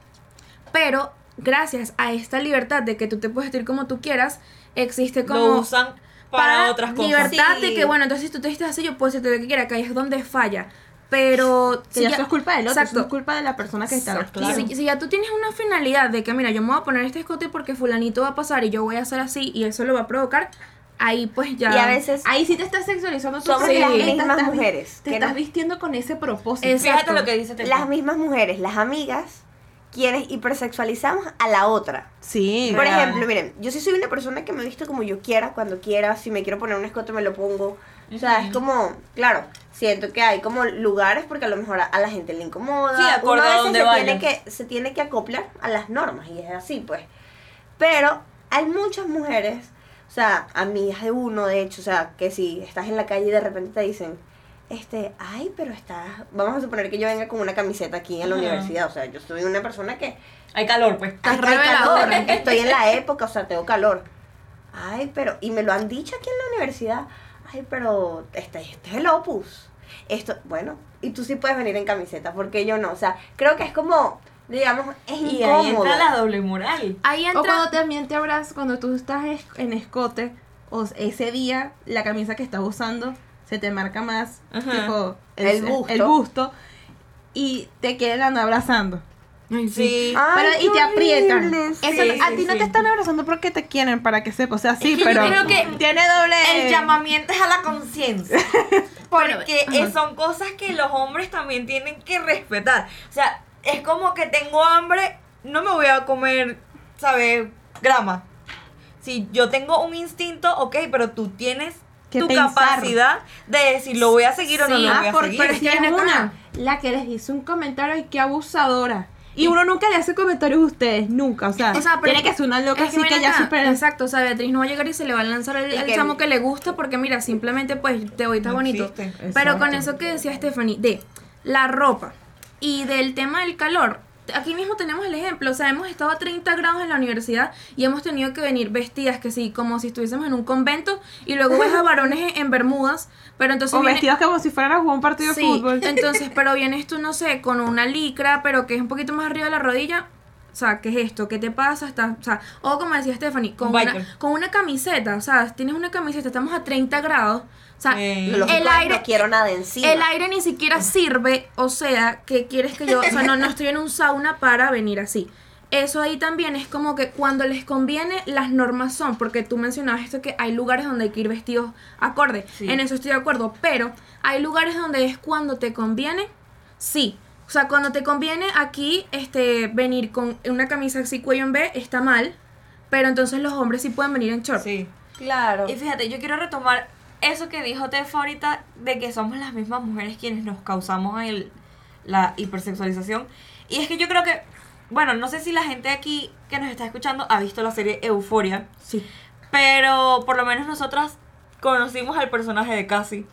[SPEAKER 3] pero gracias a esta libertad de que tú te puedes vestir como tú quieras, existe como
[SPEAKER 4] Lo usan para, otras cosas.
[SPEAKER 3] libertad
[SPEAKER 6] Sí.
[SPEAKER 3] de que bueno, entonces si tú te vistes así, yo puedo decirte lo que quiera, que ahí es donde falla, pero
[SPEAKER 2] Si eso es culpa del otro,
[SPEAKER 3] Exacto.
[SPEAKER 2] eso es culpa de la persona que está
[SPEAKER 4] Exacto.
[SPEAKER 3] y si, si ya tú tienes una finalidad de que, mira, yo me voy a poner este escote porque fulanito va a pasar y yo voy a hacer así y eso lo va a provocar, ahí pues ya...
[SPEAKER 6] Y a veces
[SPEAKER 2] Ahí sí te estás sexualizando tú
[SPEAKER 6] somos
[SPEAKER 2] porque
[SPEAKER 6] las mismas
[SPEAKER 2] estás
[SPEAKER 6] mujeres.
[SPEAKER 2] Te
[SPEAKER 6] que
[SPEAKER 2] estás
[SPEAKER 6] nos-
[SPEAKER 2] vistiendo con ese propósito.
[SPEAKER 3] Es-
[SPEAKER 4] Fíjate
[SPEAKER 3] Exacto.
[SPEAKER 4] lo que dice
[SPEAKER 6] las mismas mujeres, las amigas, quienes hipersexualizamos a la otra.
[SPEAKER 2] Sí.
[SPEAKER 6] Por
[SPEAKER 4] Real.
[SPEAKER 6] ejemplo, miren, yo sí soy una persona que me visto como yo quiera, cuando quiera, si me quiero poner un escote me lo pongo. O sea, es como, claro, siento que hay como lugares porque a lo mejor a, a la gente le incomoda.
[SPEAKER 4] Sí,
[SPEAKER 6] Uno
[SPEAKER 4] a
[SPEAKER 6] veces se
[SPEAKER 4] vaya.
[SPEAKER 6] tiene, que, se tiene que acoplar a las normas y es así, pues. Pero hay muchas mujeres, o sea, amigas de uno, de hecho, o sea, que si estás en la calle y de repente te dicen, este, ay, pero estás, vamos a suponer que yo venga con una camiseta aquí en la universidad, o sea, yo soy una persona que
[SPEAKER 4] Hay calor, pues.
[SPEAKER 6] Hay calor, estoy en la época, o sea, tengo calor. Ay, pero, y me lo han dicho aquí en la universidad. Ay, pero este, este es el opus. Esto, bueno, y tú sí puedes venir en camiseta, porque yo no. O sea, creo que es como, digamos, es
[SPEAKER 4] Y ahí
[SPEAKER 6] incómodo.
[SPEAKER 4] entra la doble moral.
[SPEAKER 3] Ahí
[SPEAKER 2] O
[SPEAKER 3] entra.
[SPEAKER 2] cuando también te abrazas, cuando tú estás es- en escote, o ese día la camisa que estás usando se te marca más,
[SPEAKER 4] Ajá.
[SPEAKER 2] tipo,
[SPEAKER 6] El busto.
[SPEAKER 2] el busto, y te quieren andar abrazando.
[SPEAKER 3] Ay,
[SPEAKER 4] Sí.
[SPEAKER 6] Ay,
[SPEAKER 2] Pero, y te aprietan.
[SPEAKER 6] horrible,
[SPEAKER 2] Eso,
[SPEAKER 4] sí,
[SPEAKER 2] a
[SPEAKER 4] sí,
[SPEAKER 2] ti no
[SPEAKER 4] sí.
[SPEAKER 2] te están abrazando porque te quieren, para que sepas. O sea, sí,
[SPEAKER 4] que yo
[SPEAKER 2] pero
[SPEAKER 4] creo que
[SPEAKER 2] tiene doble...
[SPEAKER 4] El llamamiento es a la conciencia. Porque son cosas que los hombres también tienen que respetar. O sea, es como que tengo hambre, no me voy a comer, ¿sabes? Grama. Si yo tengo un instinto, ok, pero tú tienes
[SPEAKER 2] Que
[SPEAKER 4] tu
[SPEAKER 2] pensar.
[SPEAKER 4] capacidad de decir, ¿lo voy a seguir o no lo
[SPEAKER 2] Ah,
[SPEAKER 4] voy a
[SPEAKER 2] por-
[SPEAKER 4] seguir?
[SPEAKER 2] pero es que una, la que les hizo un comentario y qué abusadora. Y uno nunca le hace comentarios a ustedes, nunca. O sea,
[SPEAKER 3] O sea, pero
[SPEAKER 2] tiene que ser una loca
[SPEAKER 3] es
[SPEAKER 2] así que ya
[SPEAKER 3] acá,
[SPEAKER 2] super...
[SPEAKER 3] Exacto, o sea, Beatriz no va a llegar y se le va a lanzar al
[SPEAKER 6] que-
[SPEAKER 3] chamo que le gusta porque mira, simplemente pues te voy está
[SPEAKER 4] No
[SPEAKER 3] bonito.
[SPEAKER 4] existe.
[SPEAKER 3] Pero con eso que decía Stephanie, de la ropa y del tema del calor, aquí mismo tenemos el ejemplo, o sea, hemos estado a 30 grados en la universidad y hemos tenido que venir vestidas que sí, como si estuviésemos en un convento y luego ves a varones en, en bermudas, pero entonces
[SPEAKER 2] O
[SPEAKER 3] viene-
[SPEAKER 2] vestidos como si fueran a jugar un partido
[SPEAKER 3] Sí,
[SPEAKER 2] de fútbol.
[SPEAKER 3] entonces, pero vienes tú, no sé, con una licra, pero que es un poquito más arriba de la rodilla. O sea, ¿qué es esto? ¿Qué te pasa? Está, o sea, o como decía Stephanie, con
[SPEAKER 4] Un
[SPEAKER 3] una, con una camiseta, o sea, tienes una camiseta, estamos a 30 grados. O sea,
[SPEAKER 4] Eh,
[SPEAKER 3] el aire,
[SPEAKER 6] no quiero nada encima.
[SPEAKER 3] el aire ni siquiera sirve, o sea, que quieres que yo, o sea, no, no estoy en un sauna para venir así. Eso ahí también es como que cuando les conviene, las normas son, porque tú mencionabas esto que hay lugares donde hay que ir vestidos acorde.
[SPEAKER 4] Sí.
[SPEAKER 3] En eso estoy de acuerdo, pero hay lugares donde es cuando te conviene, sí. O sea, cuando te conviene aquí este venir con una camisa así cuello en B está mal, pero entonces los hombres sí pueden venir en short.
[SPEAKER 4] Sí.
[SPEAKER 6] Claro.
[SPEAKER 4] Y fíjate, yo quiero retomar eso que dijo Tefa ahorita de que somos las mismas mujeres quienes nos causamos el, la hipersexualización. Y es que yo creo que, bueno, no sé si la gente aquí que nos está escuchando ha visto la serie Euforia,
[SPEAKER 3] Sí.
[SPEAKER 4] pero por lo menos nosotras conocimos al personaje de Cassie,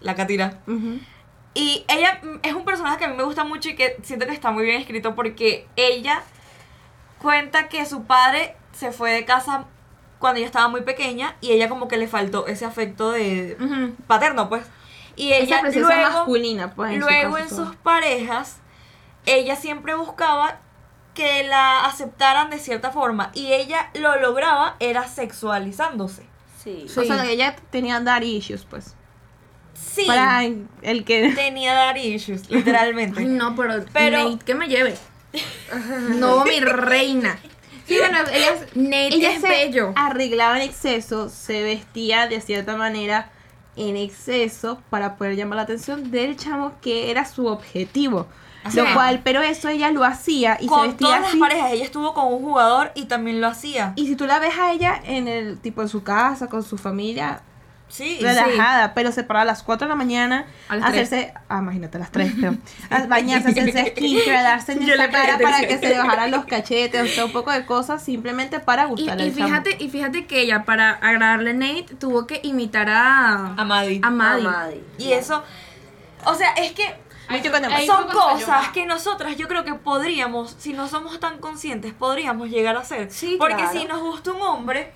[SPEAKER 4] la Catira. Y ella es un personaje que a mí me gusta mucho y que siento que está muy bien escrito porque ella cuenta que su padre se fue de casa cuando ella estaba muy pequeña y ella como que le faltó ese afecto de paterno, pues. Y ella luego,
[SPEAKER 2] masculina, pues. en
[SPEAKER 4] luego en
[SPEAKER 2] todo.
[SPEAKER 4] sus parejas, ella siempre buscaba que la aceptaran de cierta forma y ella lo lograba era sexualizándose.
[SPEAKER 6] Sí.
[SPEAKER 2] O sea, que ella tenía daddy issues, pues.
[SPEAKER 4] Sí,
[SPEAKER 2] Para el que...
[SPEAKER 4] tenía daddy issues, literalmente.
[SPEAKER 3] Ay, no, pero,
[SPEAKER 4] Pero-
[SPEAKER 3] Nate, que me lleve. No, mi reina.
[SPEAKER 2] Sí, bueno, ella,
[SPEAKER 3] Nate
[SPEAKER 2] ella
[SPEAKER 3] es
[SPEAKER 2] se
[SPEAKER 3] bello.
[SPEAKER 2] arreglaba en exceso, se vestía de cierta manera en exceso para poder llamar la atención del chamo que era su objetivo. Lo
[SPEAKER 3] Ajá.
[SPEAKER 2] cual, pero eso ella lo hacía y se
[SPEAKER 4] con
[SPEAKER 2] vestía
[SPEAKER 4] todas las parejas, ella estuvo con un jugador y también lo hacía.
[SPEAKER 2] Y si tú la ves a ella en el tipo en su casa, con su familia,
[SPEAKER 4] Sí,
[SPEAKER 2] relajada, pero se paraba a las 4 de la mañana
[SPEAKER 3] A
[SPEAKER 2] hacerse, ah, imagínate, a las 3, pero, a bañarse, hacerse skincare, darse en
[SPEAKER 3] la
[SPEAKER 2] cara para
[SPEAKER 3] sí.
[SPEAKER 2] que se le bajaran los cachetes, o sea, un poco de cosas simplemente para
[SPEAKER 3] Y,
[SPEAKER 2] gustarle
[SPEAKER 3] y
[SPEAKER 2] chamo.
[SPEAKER 3] fíjate, y fíjate que ella, para agradarle a Nate, tuvo que imitar a,
[SPEAKER 4] A Maddie.
[SPEAKER 3] a Maddie.
[SPEAKER 6] Maddie.
[SPEAKER 4] Y eso, o sea, es que.
[SPEAKER 5] Ahí
[SPEAKER 4] son cosas que nosotras yo creo que podríamos, si no somos tan conscientes, podríamos llegar a hacer.
[SPEAKER 6] Sí,
[SPEAKER 4] Porque
[SPEAKER 6] claro.
[SPEAKER 4] si nos gusta un hombre,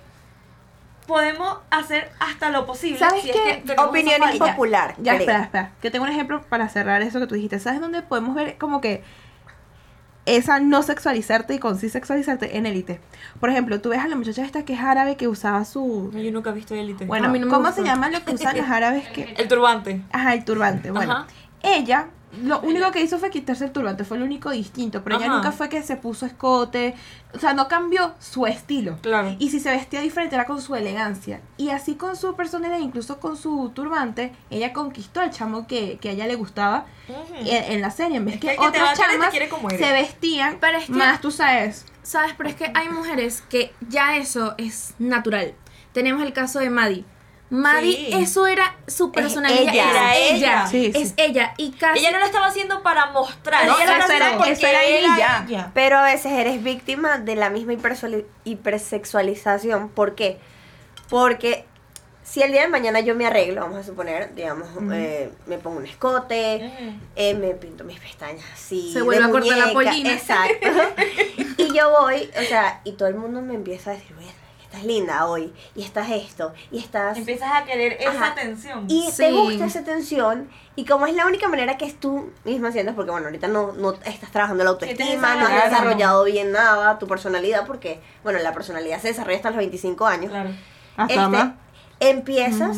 [SPEAKER 4] podemos hacer hasta lo posible.
[SPEAKER 2] ¿Sabes
[SPEAKER 4] si
[SPEAKER 2] qué?
[SPEAKER 4] Es que
[SPEAKER 6] Opinión impopular.
[SPEAKER 2] Ya,
[SPEAKER 6] creo.
[SPEAKER 2] espera, espera. Que tengo un ejemplo para cerrar eso que tú dijiste. ¿Sabes dónde podemos ver como que esa no sexualizarte y con sí sexualizarte en élite? Por ejemplo, tú ves a la muchacha esta que es árabe que usaba su...
[SPEAKER 4] No, Yo nunca he visto élite.
[SPEAKER 2] Bueno,
[SPEAKER 3] A mí no me
[SPEAKER 2] ¿cómo se llama lo que usan los árabes que...
[SPEAKER 4] el turbante.
[SPEAKER 2] Ajá, el turbante. Bueno,
[SPEAKER 4] Ajá.
[SPEAKER 2] ella lo único que hizo fue quitarse el turbante, fue lo único distinto, pero ella nunca fue que se puso escote, o sea, no cambió su estilo.
[SPEAKER 4] Claro.
[SPEAKER 2] Y si se vestía diferente era con su elegancia. Y así con su personalidad, incluso con su turbante, ella conquistó al chamo que, que a ella le gustaba
[SPEAKER 4] Ujú.
[SPEAKER 2] en, en la serie. En vez
[SPEAKER 4] Es
[SPEAKER 2] que,
[SPEAKER 4] que
[SPEAKER 2] otras chamas se vestían
[SPEAKER 3] Pero es que-
[SPEAKER 2] más, tú sabes.
[SPEAKER 3] ¿Sabes? Pero es que hay mujeres que ya eso es natural. Tenemos el caso de Maddie. Maddie,
[SPEAKER 4] Sí.
[SPEAKER 3] eso era su personalidad.
[SPEAKER 6] ella.
[SPEAKER 4] Era
[SPEAKER 3] es
[SPEAKER 4] ella.
[SPEAKER 3] ella.
[SPEAKER 2] Sí, sí.
[SPEAKER 3] Es ella. Y casi.
[SPEAKER 4] Ella no lo estaba haciendo para mostrar,
[SPEAKER 3] No,
[SPEAKER 4] ella
[SPEAKER 2] eso era-
[SPEAKER 4] porque
[SPEAKER 2] eso era
[SPEAKER 4] era
[SPEAKER 2] ella.
[SPEAKER 6] Pero a veces eres víctima de la misma hipersexualización. ¿Por qué? Porque si el día de mañana yo me arreglo, vamos a suponer, digamos, eh, me pongo un escote,
[SPEAKER 4] Ujú.
[SPEAKER 6] eh, me pinto mis pestañas así.
[SPEAKER 3] Se
[SPEAKER 6] de
[SPEAKER 3] vuelve a cortar la
[SPEAKER 6] muñeca,
[SPEAKER 3] pollina.
[SPEAKER 6] Exacto. y yo voy, o sea, y todo el mundo me empieza a decir, "Bueno, estás linda hoy, y estás esto, y estás...
[SPEAKER 4] Empiezas a querer esa
[SPEAKER 6] Ajá.
[SPEAKER 4] atención.
[SPEAKER 6] Y
[SPEAKER 3] Sí.
[SPEAKER 6] te gusta esa tensión y como es la única manera que es tú misma sientes, porque bueno, ahorita no, no estás trabajando la autoestima, no has desarrollado bien nada, tu personalidad, porque bueno, la personalidad se desarrolla hasta los 25 años.
[SPEAKER 4] Claro.
[SPEAKER 2] Hasta
[SPEAKER 6] Este,
[SPEAKER 2] más.
[SPEAKER 6] empiezas,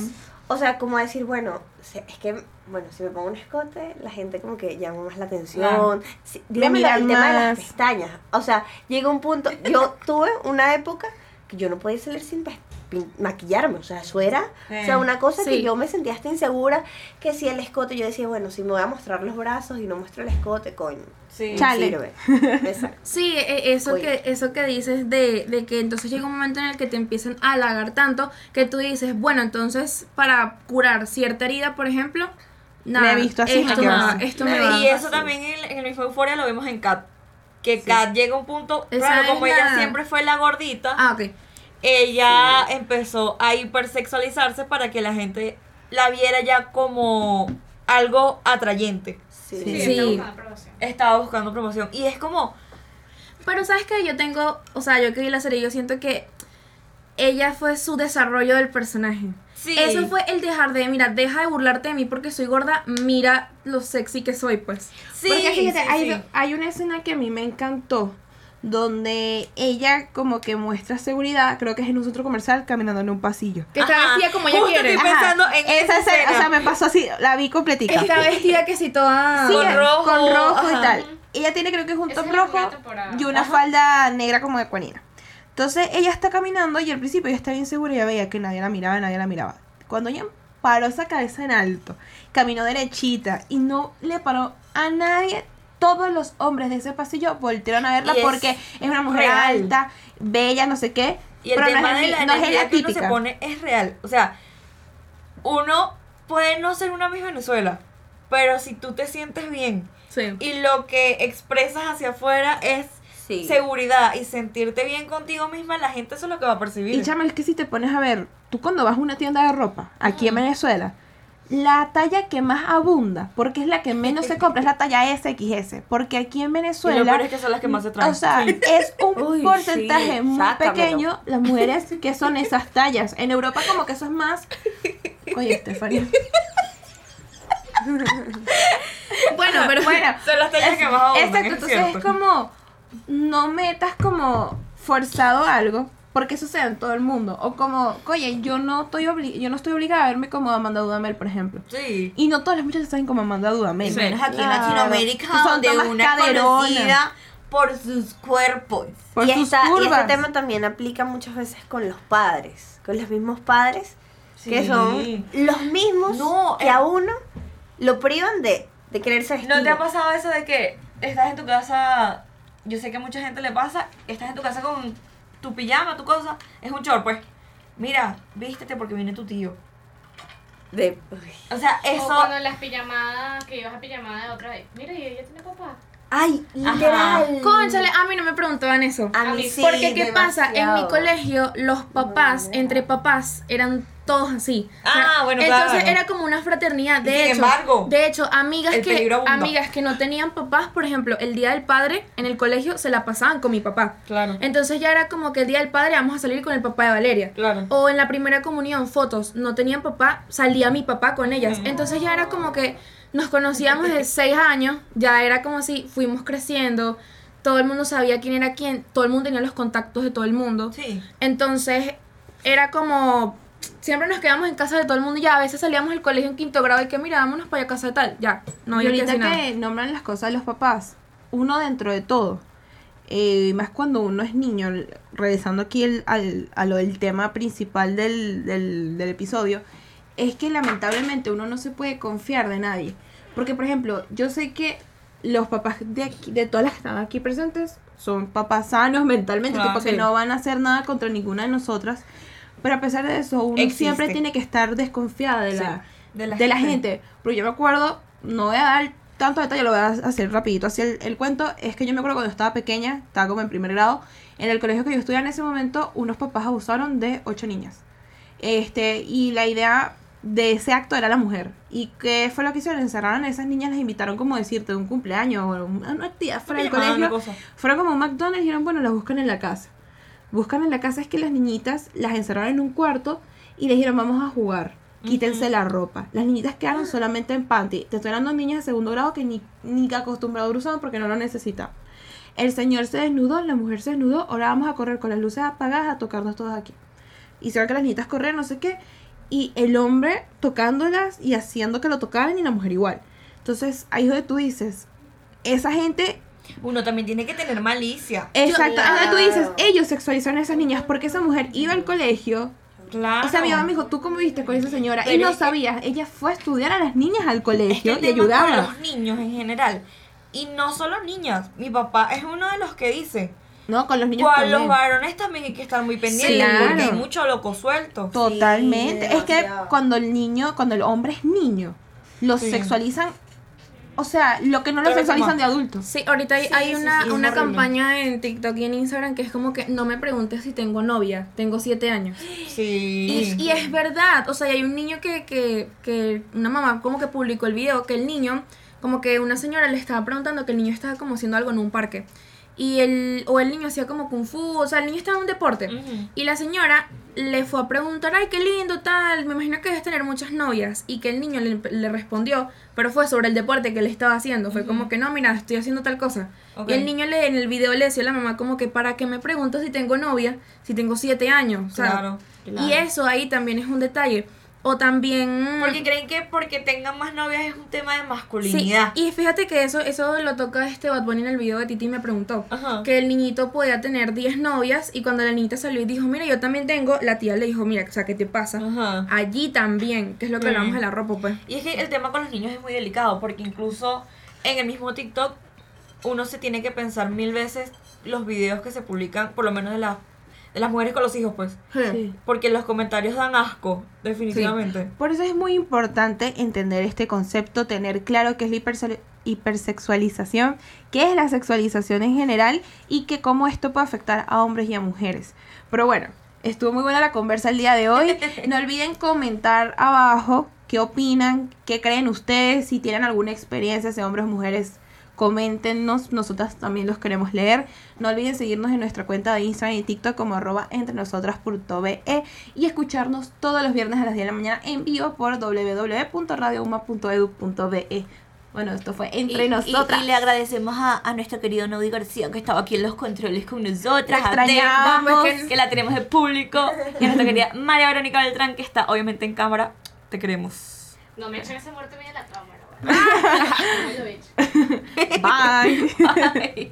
[SPEAKER 6] o sea, como a decir, bueno, es que, bueno, si me pongo un escote, la gente como que llama más la atención.
[SPEAKER 4] Claro.
[SPEAKER 6] Sí, dígame el tema de las pestañas. O sea, llega un punto, yo tuve una época yo no podía salir sin maquillarme, o sea, eso era, o sea,
[SPEAKER 4] Sí.
[SPEAKER 6] una cosa que
[SPEAKER 3] Sí.
[SPEAKER 6] yo me sentía hasta insegura, que si el escote, yo decía, bueno, si me voy a mostrar los brazos y no muestro el escote, coño,
[SPEAKER 4] Sí.
[SPEAKER 2] Chale.
[SPEAKER 6] sirve. Exacto.
[SPEAKER 3] Sí, e- eso
[SPEAKER 6] Oye.
[SPEAKER 3] que, eso que dices de, de que entonces llega un momento en el que te empiezan a halagar tanto que tú dices, bueno, entonces para curar cierta herida, por ejemplo, nada,
[SPEAKER 2] he visto así,
[SPEAKER 3] esto,
[SPEAKER 2] me
[SPEAKER 3] me
[SPEAKER 2] así.
[SPEAKER 3] esto me va.
[SPEAKER 4] Y eso también en, en el mismo Euforia lo vemos en Kat. Que Kat llega a un punto, claro, como ella
[SPEAKER 3] la-
[SPEAKER 4] siempre fue la gordita,
[SPEAKER 3] Ah, ok.
[SPEAKER 4] Ella empezó a hipersexualizarse para que la gente la viera ya como algo atrayente.
[SPEAKER 6] Sí.
[SPEAKER 5] Buscando.
[SPEAKER 4] Estaba buscando promoción. Y es como,
[SPEAKER 3] Pero sabes que yo tengo, o sea, yo que vi la serie, yo siento que ella fue su desarrollo del personaje.
[SPEAKER 4] sí.
[SPEAKER 3] Eso fue el dejar de, mira, deja de burlarte de mí porque soy gorda, mira lo sexy que soy, pues.
[SPEAKER 4] Sí,
[SPEAKER 2] Porque fíjate,
[SPEAKER 4] sí,
[SPEAKER 2] hay,
[SPEAKER 4] sí.
[SPEAKER 2] hay una escena que a mí me encantó. Donde ella como que muestra seguridad, creo que es en un centro comercial, caminando en un pasillo.
[SPEAKER 3] Que está
[SPEAKER 4] Ajá.
[SPEAKER 3] vestida como ella
[SPEAKER 4] Justo
[SPEAKER 3] quiere.
[SPEAKER 4] estoy pensando en esa
[SPEAKER 2] escena,
[SPEAKER 4] escena.
[SPEAKER 2] O sea, me pasó así, la vi completica.
[SPEAKER 3] Está vestida que si toda...
[SPEAKER 2] Sí,
[SPEAKER 4] Con rojo,
[SPEAKER 2] con rojo y
[SPEAKER 4] ajá.
[SPEAKER 2] tal. Ella tiene creo que es un
[SPEAKER 5] Esa
[SPEAKER 2] top rojo y una
[SPEAKER 4] Ajá.
[SPEAKER 2] falda negra como de cuanina. Entonces ella está caminando y al principio ella está bien segura y ella veía que nadie la miraba, nadie la miraba. Cuando ella paró esa cabeza en alto, caminó derechita y no le paró a nadie, todos los hombres de ese pasillo voltearon a verla
[SPEAKER 4] Y
[SPEAKER 2] porque es una mujer
[SPEAKER 4] real.
[SPEAKER 2] alta, bella, no sé qué.
[SPEAKER 4] Y el
[SPEAKER 2] pero
[SPEAKER 4] tema
[SPEAKER 2] no es,
[SPEAKER 4] de la
[SPEAKER 2] no es la
[SPEAKER 4] que uno se pone es real. O sea, uno puede no ser una Miss Venezuela, pero si tú te sientes bien
[SPEAKER 3] Sí.
[SPEAKER 4] y lo que expresas hacia afuera es
[SPEAKER 6] Sí.
[SPEAKER 4] seguridad y sentirte bien contigo misma, la gente eso es lo que va a percibir.
[SPEAKER 2] Y chama, es que si te pones a ver, tú cuando vas a una tienda de ropa, aquí en Venezuela, la talla que más abunda, porque es la que menos se compra, es la talla SXS. Porque aquí en
[SPEAKER 4] Y lo
[SPEAKER 2] Venezuela,
[SPEAKER 4] peor es que son las que más se traen.
[SPEAKER 2] o sea, es un
[SPEAKER 6] Uy,
[SPEAKER 2] porcentaje
[SPEAKER 6] sí,
[SPEAKER 2] muy
[SPEAKER 6] sácamelo.
[SPEAKER 2] pequeño las mujeres que son esas tallas. En Europa como que eso es más... Oye, Estefania.
[SPEAKER 3] Bueno, pero
[SPEAKER 2] Bueno,
[SPEAKER 4] son las tallas que más abundan,
[SPEAKER 2] Exacto,
[SPEAKER 4] es
[SPEAKER 2] entonces
[SPEAKER 4] cierto.
[SPEAKER 2] es como no metas como forzado algo porque eso se da en todo el mundo o como, oye, yo no estoy obli- yo no estoy obligada a verme como Amanda Dudamel, por ejemplo.
[SPEAKER 4] Sí.
[SPEAKER 2] Y no todas las muchachas saben como Amanda Dudamel.
[SPEAKER 4] Y menos aquí en
[SPEAKER 2] Claro.
[SPEAKER 4] Latinoamérica,
[SPEAKER 2] son
[SPEAKER 4] donde
[SPEAKER 2] todas
[SPEAKER 4] una conocida por sus cuerpos.
[SPEAKER 2] por
[SPEAKER 6] y,
[SPEAKER 2] sus
[SPEAKER 6] esta- y este tema también aplica muchas veces con los padres, con los mismos padres, que son los mismos
[SPEAKER 4] No,
[SPEAKER 6] que
[SPEAKER 4] eh.
[SPEAKER 6] a uno lo privan de, de quererse vestir.
[SPEAKER 4] ¿No te ha pasado eso de que estás en tu casa? Yo sé que a mucha gente le pasa, estás en tu casa con tu pijama, tu cosa, es un short, pues. Mira, vístete porque viene tu tío.
[SPEAKER 6] De-.
[SPEAKER 4] O sea,
[SPEAKER 5] O
[SPEAKER 4] eso.
[SPEAKER 5] cuando en las pijamadas, que ibas a pijamada de otra vez. Mira, y ella tiene papá.
[SPEAKER 6] Ay, literal.
[SPEAKER 3] Conchale, a mí no me preguntaban eso.
[SPEAKER 6] A
[SPEAKER 5] A
[SPEAKER 6] mí sí,
[SPEAKER 3] Porque, ¿qué pasa? En mi
[SPEAKER 6] demasiado.
[SPEAKER 3] colegio, los papás, entre papás, eran todos así. O sea,
[SPEAKER 4] Ah, bueno,
[SPEAKER 3] Entonces
[SPEAKER 4] claro.
[SPEAKER 3] era como una fraternidad. De
[SPEAKER 4] sin
[SPEAKER 3] hecho,
[SPEAKER 4] embargo,
[SPEAKER 3] de hecho, amigas que, amigas que no tenían papás, por ejemplo, el día del padre en el colegio se la pasaban con mi papá.
[SPEAKER 4] Claro.
[SPEAKER 3] Entonces ya era como que el día del padre vamos a salir con el papá de Valeria.
[SPEAKER 4] Claro.
[SPEAKER 3] O en la primera comunión, fotos, no tenían papá, salía mi papá con ellas. Entonces ya era como que nos conocíamos de seis años, ya era como si fuimos creciendo, todo el mundo sabía quién era quién, todo el mundo tenía los contactos de todo el mundo.
[SPEAKER 4] Sí.
[SPEAKER 3] Entonces era como, siempre nos quedamos en casa de todo el mundo y ya a veces salíamos del colegio en quinto grado y que mira, vámonos para allá casa de tal, ya, no
[SPEAKER 2] y
[SPEAKER 3] que
[SPEAKER 2] ahorita
[SPEAKER 3] nada.
[SPEAKER 2] que nombran las cosas de los papás, uno dentro de todo, eh, más cuando uno es niño, regresando aquí el- al, a lo del tema principal del, del, del episodio, es que lamentablemente uno no se puede confiar de nadie. Porque, por ejemplo, yo sé que los papás de aquí, de todas las que están aquí presentes, son papás sanos mentalmente,
[SPEAKER 4] Claro,
[SPEAKER 2] tipo que
[SPEAKER 4] sí.
[SPEAKER 2] no van a hacer nada contra ninguna de nosotras. Pero a pesar de eso, uno
[SPEAKER 4] Existe.
[SPEAKER 2] siempre tiene que estar desconfiada de la,
[SPEAKER 4] de la
[SPEAKER 2] de la
[SPEAKER 4] gente.
[SPEAKER 2] gente. Pero yo me acuerdo, no voy a dar tanto detalle, lo voy a hacer rapidito. Así el, el cuento es que yo me acuerdo cuando estaba pequeña, estaba como en primer grado, en el colegio que yo estudiaba en ese momento, unos papás abusaron de ocho niñas. Este, y la idea de ese acto era la mujer. ¿Y qué fue lo que hicieron? Encerraron a esas niñas, las invitaron como decirte de un cumpleaños o una actividad fuera del colegio. Fueron como a un McDonald's y dijeron, bueno, las buscan en la casa. Buscan en la casa es que las niñitas las encerraron en un cuarto y les dijeron, vamos a jugar. Quítense la ropa. Las niñitas quedaron solamente en panty. Te estoy hablando de niñas de segundo grado que ni, ni acostumbrados usaban porque no lo necesitan. El señor se desnudó, la mujer se desnudó. Ahora vamos a correr con las luces apagadas a tocarnos todas aquí. Hicieron que las niñitas corrieran, no sé qué. Y el hombre tocándolas y haciendo que lo tocaran y la mujer igual. Entonces, ahí es donde tú dices, esa gente
[SPEAKER 4] Uno también tiene que tener malicia.
[SPEAKER 2] Exacto,
[SPEAKER 6] Claro.
[SPEAKER 2] ahora tú dices, ellos sexualizaron a esas niñas porque esa mujer iba al colegio.
[SPEAKER 4] Claro.
[SPEAKER 2] O sea, mi mamá me dijo, ¿tú cómo viste con esa señora? y
[SPEAKER 4] Pero
[SPEAKER 2] no
[SPEAKER 4] es que-
[SPEAKER 2] sabías, ella fue a estudiar a las niñas al
[SPEAKER 4] Es que
[SPEAKER 2] colegio y ayudaba.
[SPEAKER 4] los niños en general. Y no solo niñas. Mi papá es uno de los que dice.
[SPEAKER 2] No, con los niños
[SPEAKER 4] Con los varones también hay que estar muy pendientes.
[SPEAKER 2] claro.
[SPEAKER 4] Porque hay mucho loco suelto.
[SPEAKER 2] Totalmente.
[SPEAKER 6] Sí,
[SPEAKER 2] es que cuando el niño, cuando el hombre es niño, lo
[SPEAKER 4] Sí.
[SPEAKER 2] sexualizan. O sea, lo que no lo sexualizan de adultos.
[SPEAKER 3] Sí, ahorita hay,
[SPEAKER 6] Sí,
[SPEAKER 3] hay
[SPEAKER 6] sí,
[SPEAKER 3] una,
[SPEAKER 6] sí,
[SPEAKER 3] una campaña en TikTok y en Instagram que es como que no me preguntes si tengo novia, tengo siete años.
[SPEAKER 4] Sí.
[SPEAKER 3] Y, y es verdad, o sea, hay un niño que, que, que una mamá como que publicó el video que el niño, como que una señora le estaba preguntando que el niño estaba como haciendo algo en un parque. Y el, o el niño hacía como kung fu, o sea, el niño estaba en un deporte. Y la señora le fue a preguntar, ay, qué lindo, tal, me imagino que debes tener muchas novias. Y que el niño le, le respondió, pero fue sobre el deporte que le estaba haciendo. Fue como que no, mira, estoy haciendo tal cosa. Y el niño le, en el video le decía a la mamá como que, ¿para qué me preguntas si tengo novia? Si tengo siete años.
[SPEAKER 4] Claro, claro.
[SPEAKER 3] Y eso ahí también es un detalle. O también...
[SPEAKER 4] Porque creen que porque tengan más novias es un tema de
[SPEAKER 3] Sí,
[SPEAKER 4] masculinidad.
[SPEAKER 3] y fíjate que eso, eso lo toca este Bad Bunny en el video de Titi me preguntó.
[SPEAKER 4] Ajá.
[SPEAKER 3] Que el niñito podía tener 10 novias y cuando la niñita salió y dijo, mira, yo también tengo, la tía le dijo, mira, o sea, ¿qué te pasa?
[SPEAKER 4] Ajá.
[SPEAKER 3] Allí también, que es lo que
[SPEAKER 4] Mm.
[SPEAKER 3] hablamos de la ropa, pues.
[SPEAKER 4] Y es que el tema con los niños es muy delicado porque incluso en el mismo TikTok uno se tiene que pensar mil veces los videos que se publican, por lo menos de, la, de las mujeres con los hijos, pues.
[SPEAKER 2] Sí.
[SPEAKER 4] Porque los comentarios dan asco, definitivamente.
[SPEAKER 2] Por eso es muy importante entender este concepto, tener claro qué es la hiperse- hipersexualización, qué es la sexualización en general y que cómo esto puede afectar a hombres y a mujeres. Pero bueno, estuvo muy buena la conversa el día de hoy. No olviden comentar abajo qué opinan, qué creen ustedes, si tienen alguna experiencia, de hombres o mujeres. Coméntenos, nosotras también los queremos leer. No olviden seguirnos en nuestra cuenta de Instagram y TikTok como arroba entre nosotras y escucharnos todos los viernes a las 10 de la mañana en vivo por www.radiouma.edu.be. Bueno, esto fue entre
[SPEAKER 4] Y- y-
[SPEAKER 2] nosotras.
[SPEAKER 4] Y, le agradecemos a, a nuestro querido Naudi García que estaba aquí en los controles con nosotras.
[SPEAKER 2] Extrañamos.
[SPEAKER 4] que, que la tenemos de público. Y a nuestra querida María Verónica Beltrán que está obviamente en cámara. Te queremos.
[SPEAKER 5] No me echen ese muerto bien en la cámara. Güey. Ay, lo he hecho.
[SPEAKER 2] Bye.
[SPEAKER 4] Bye.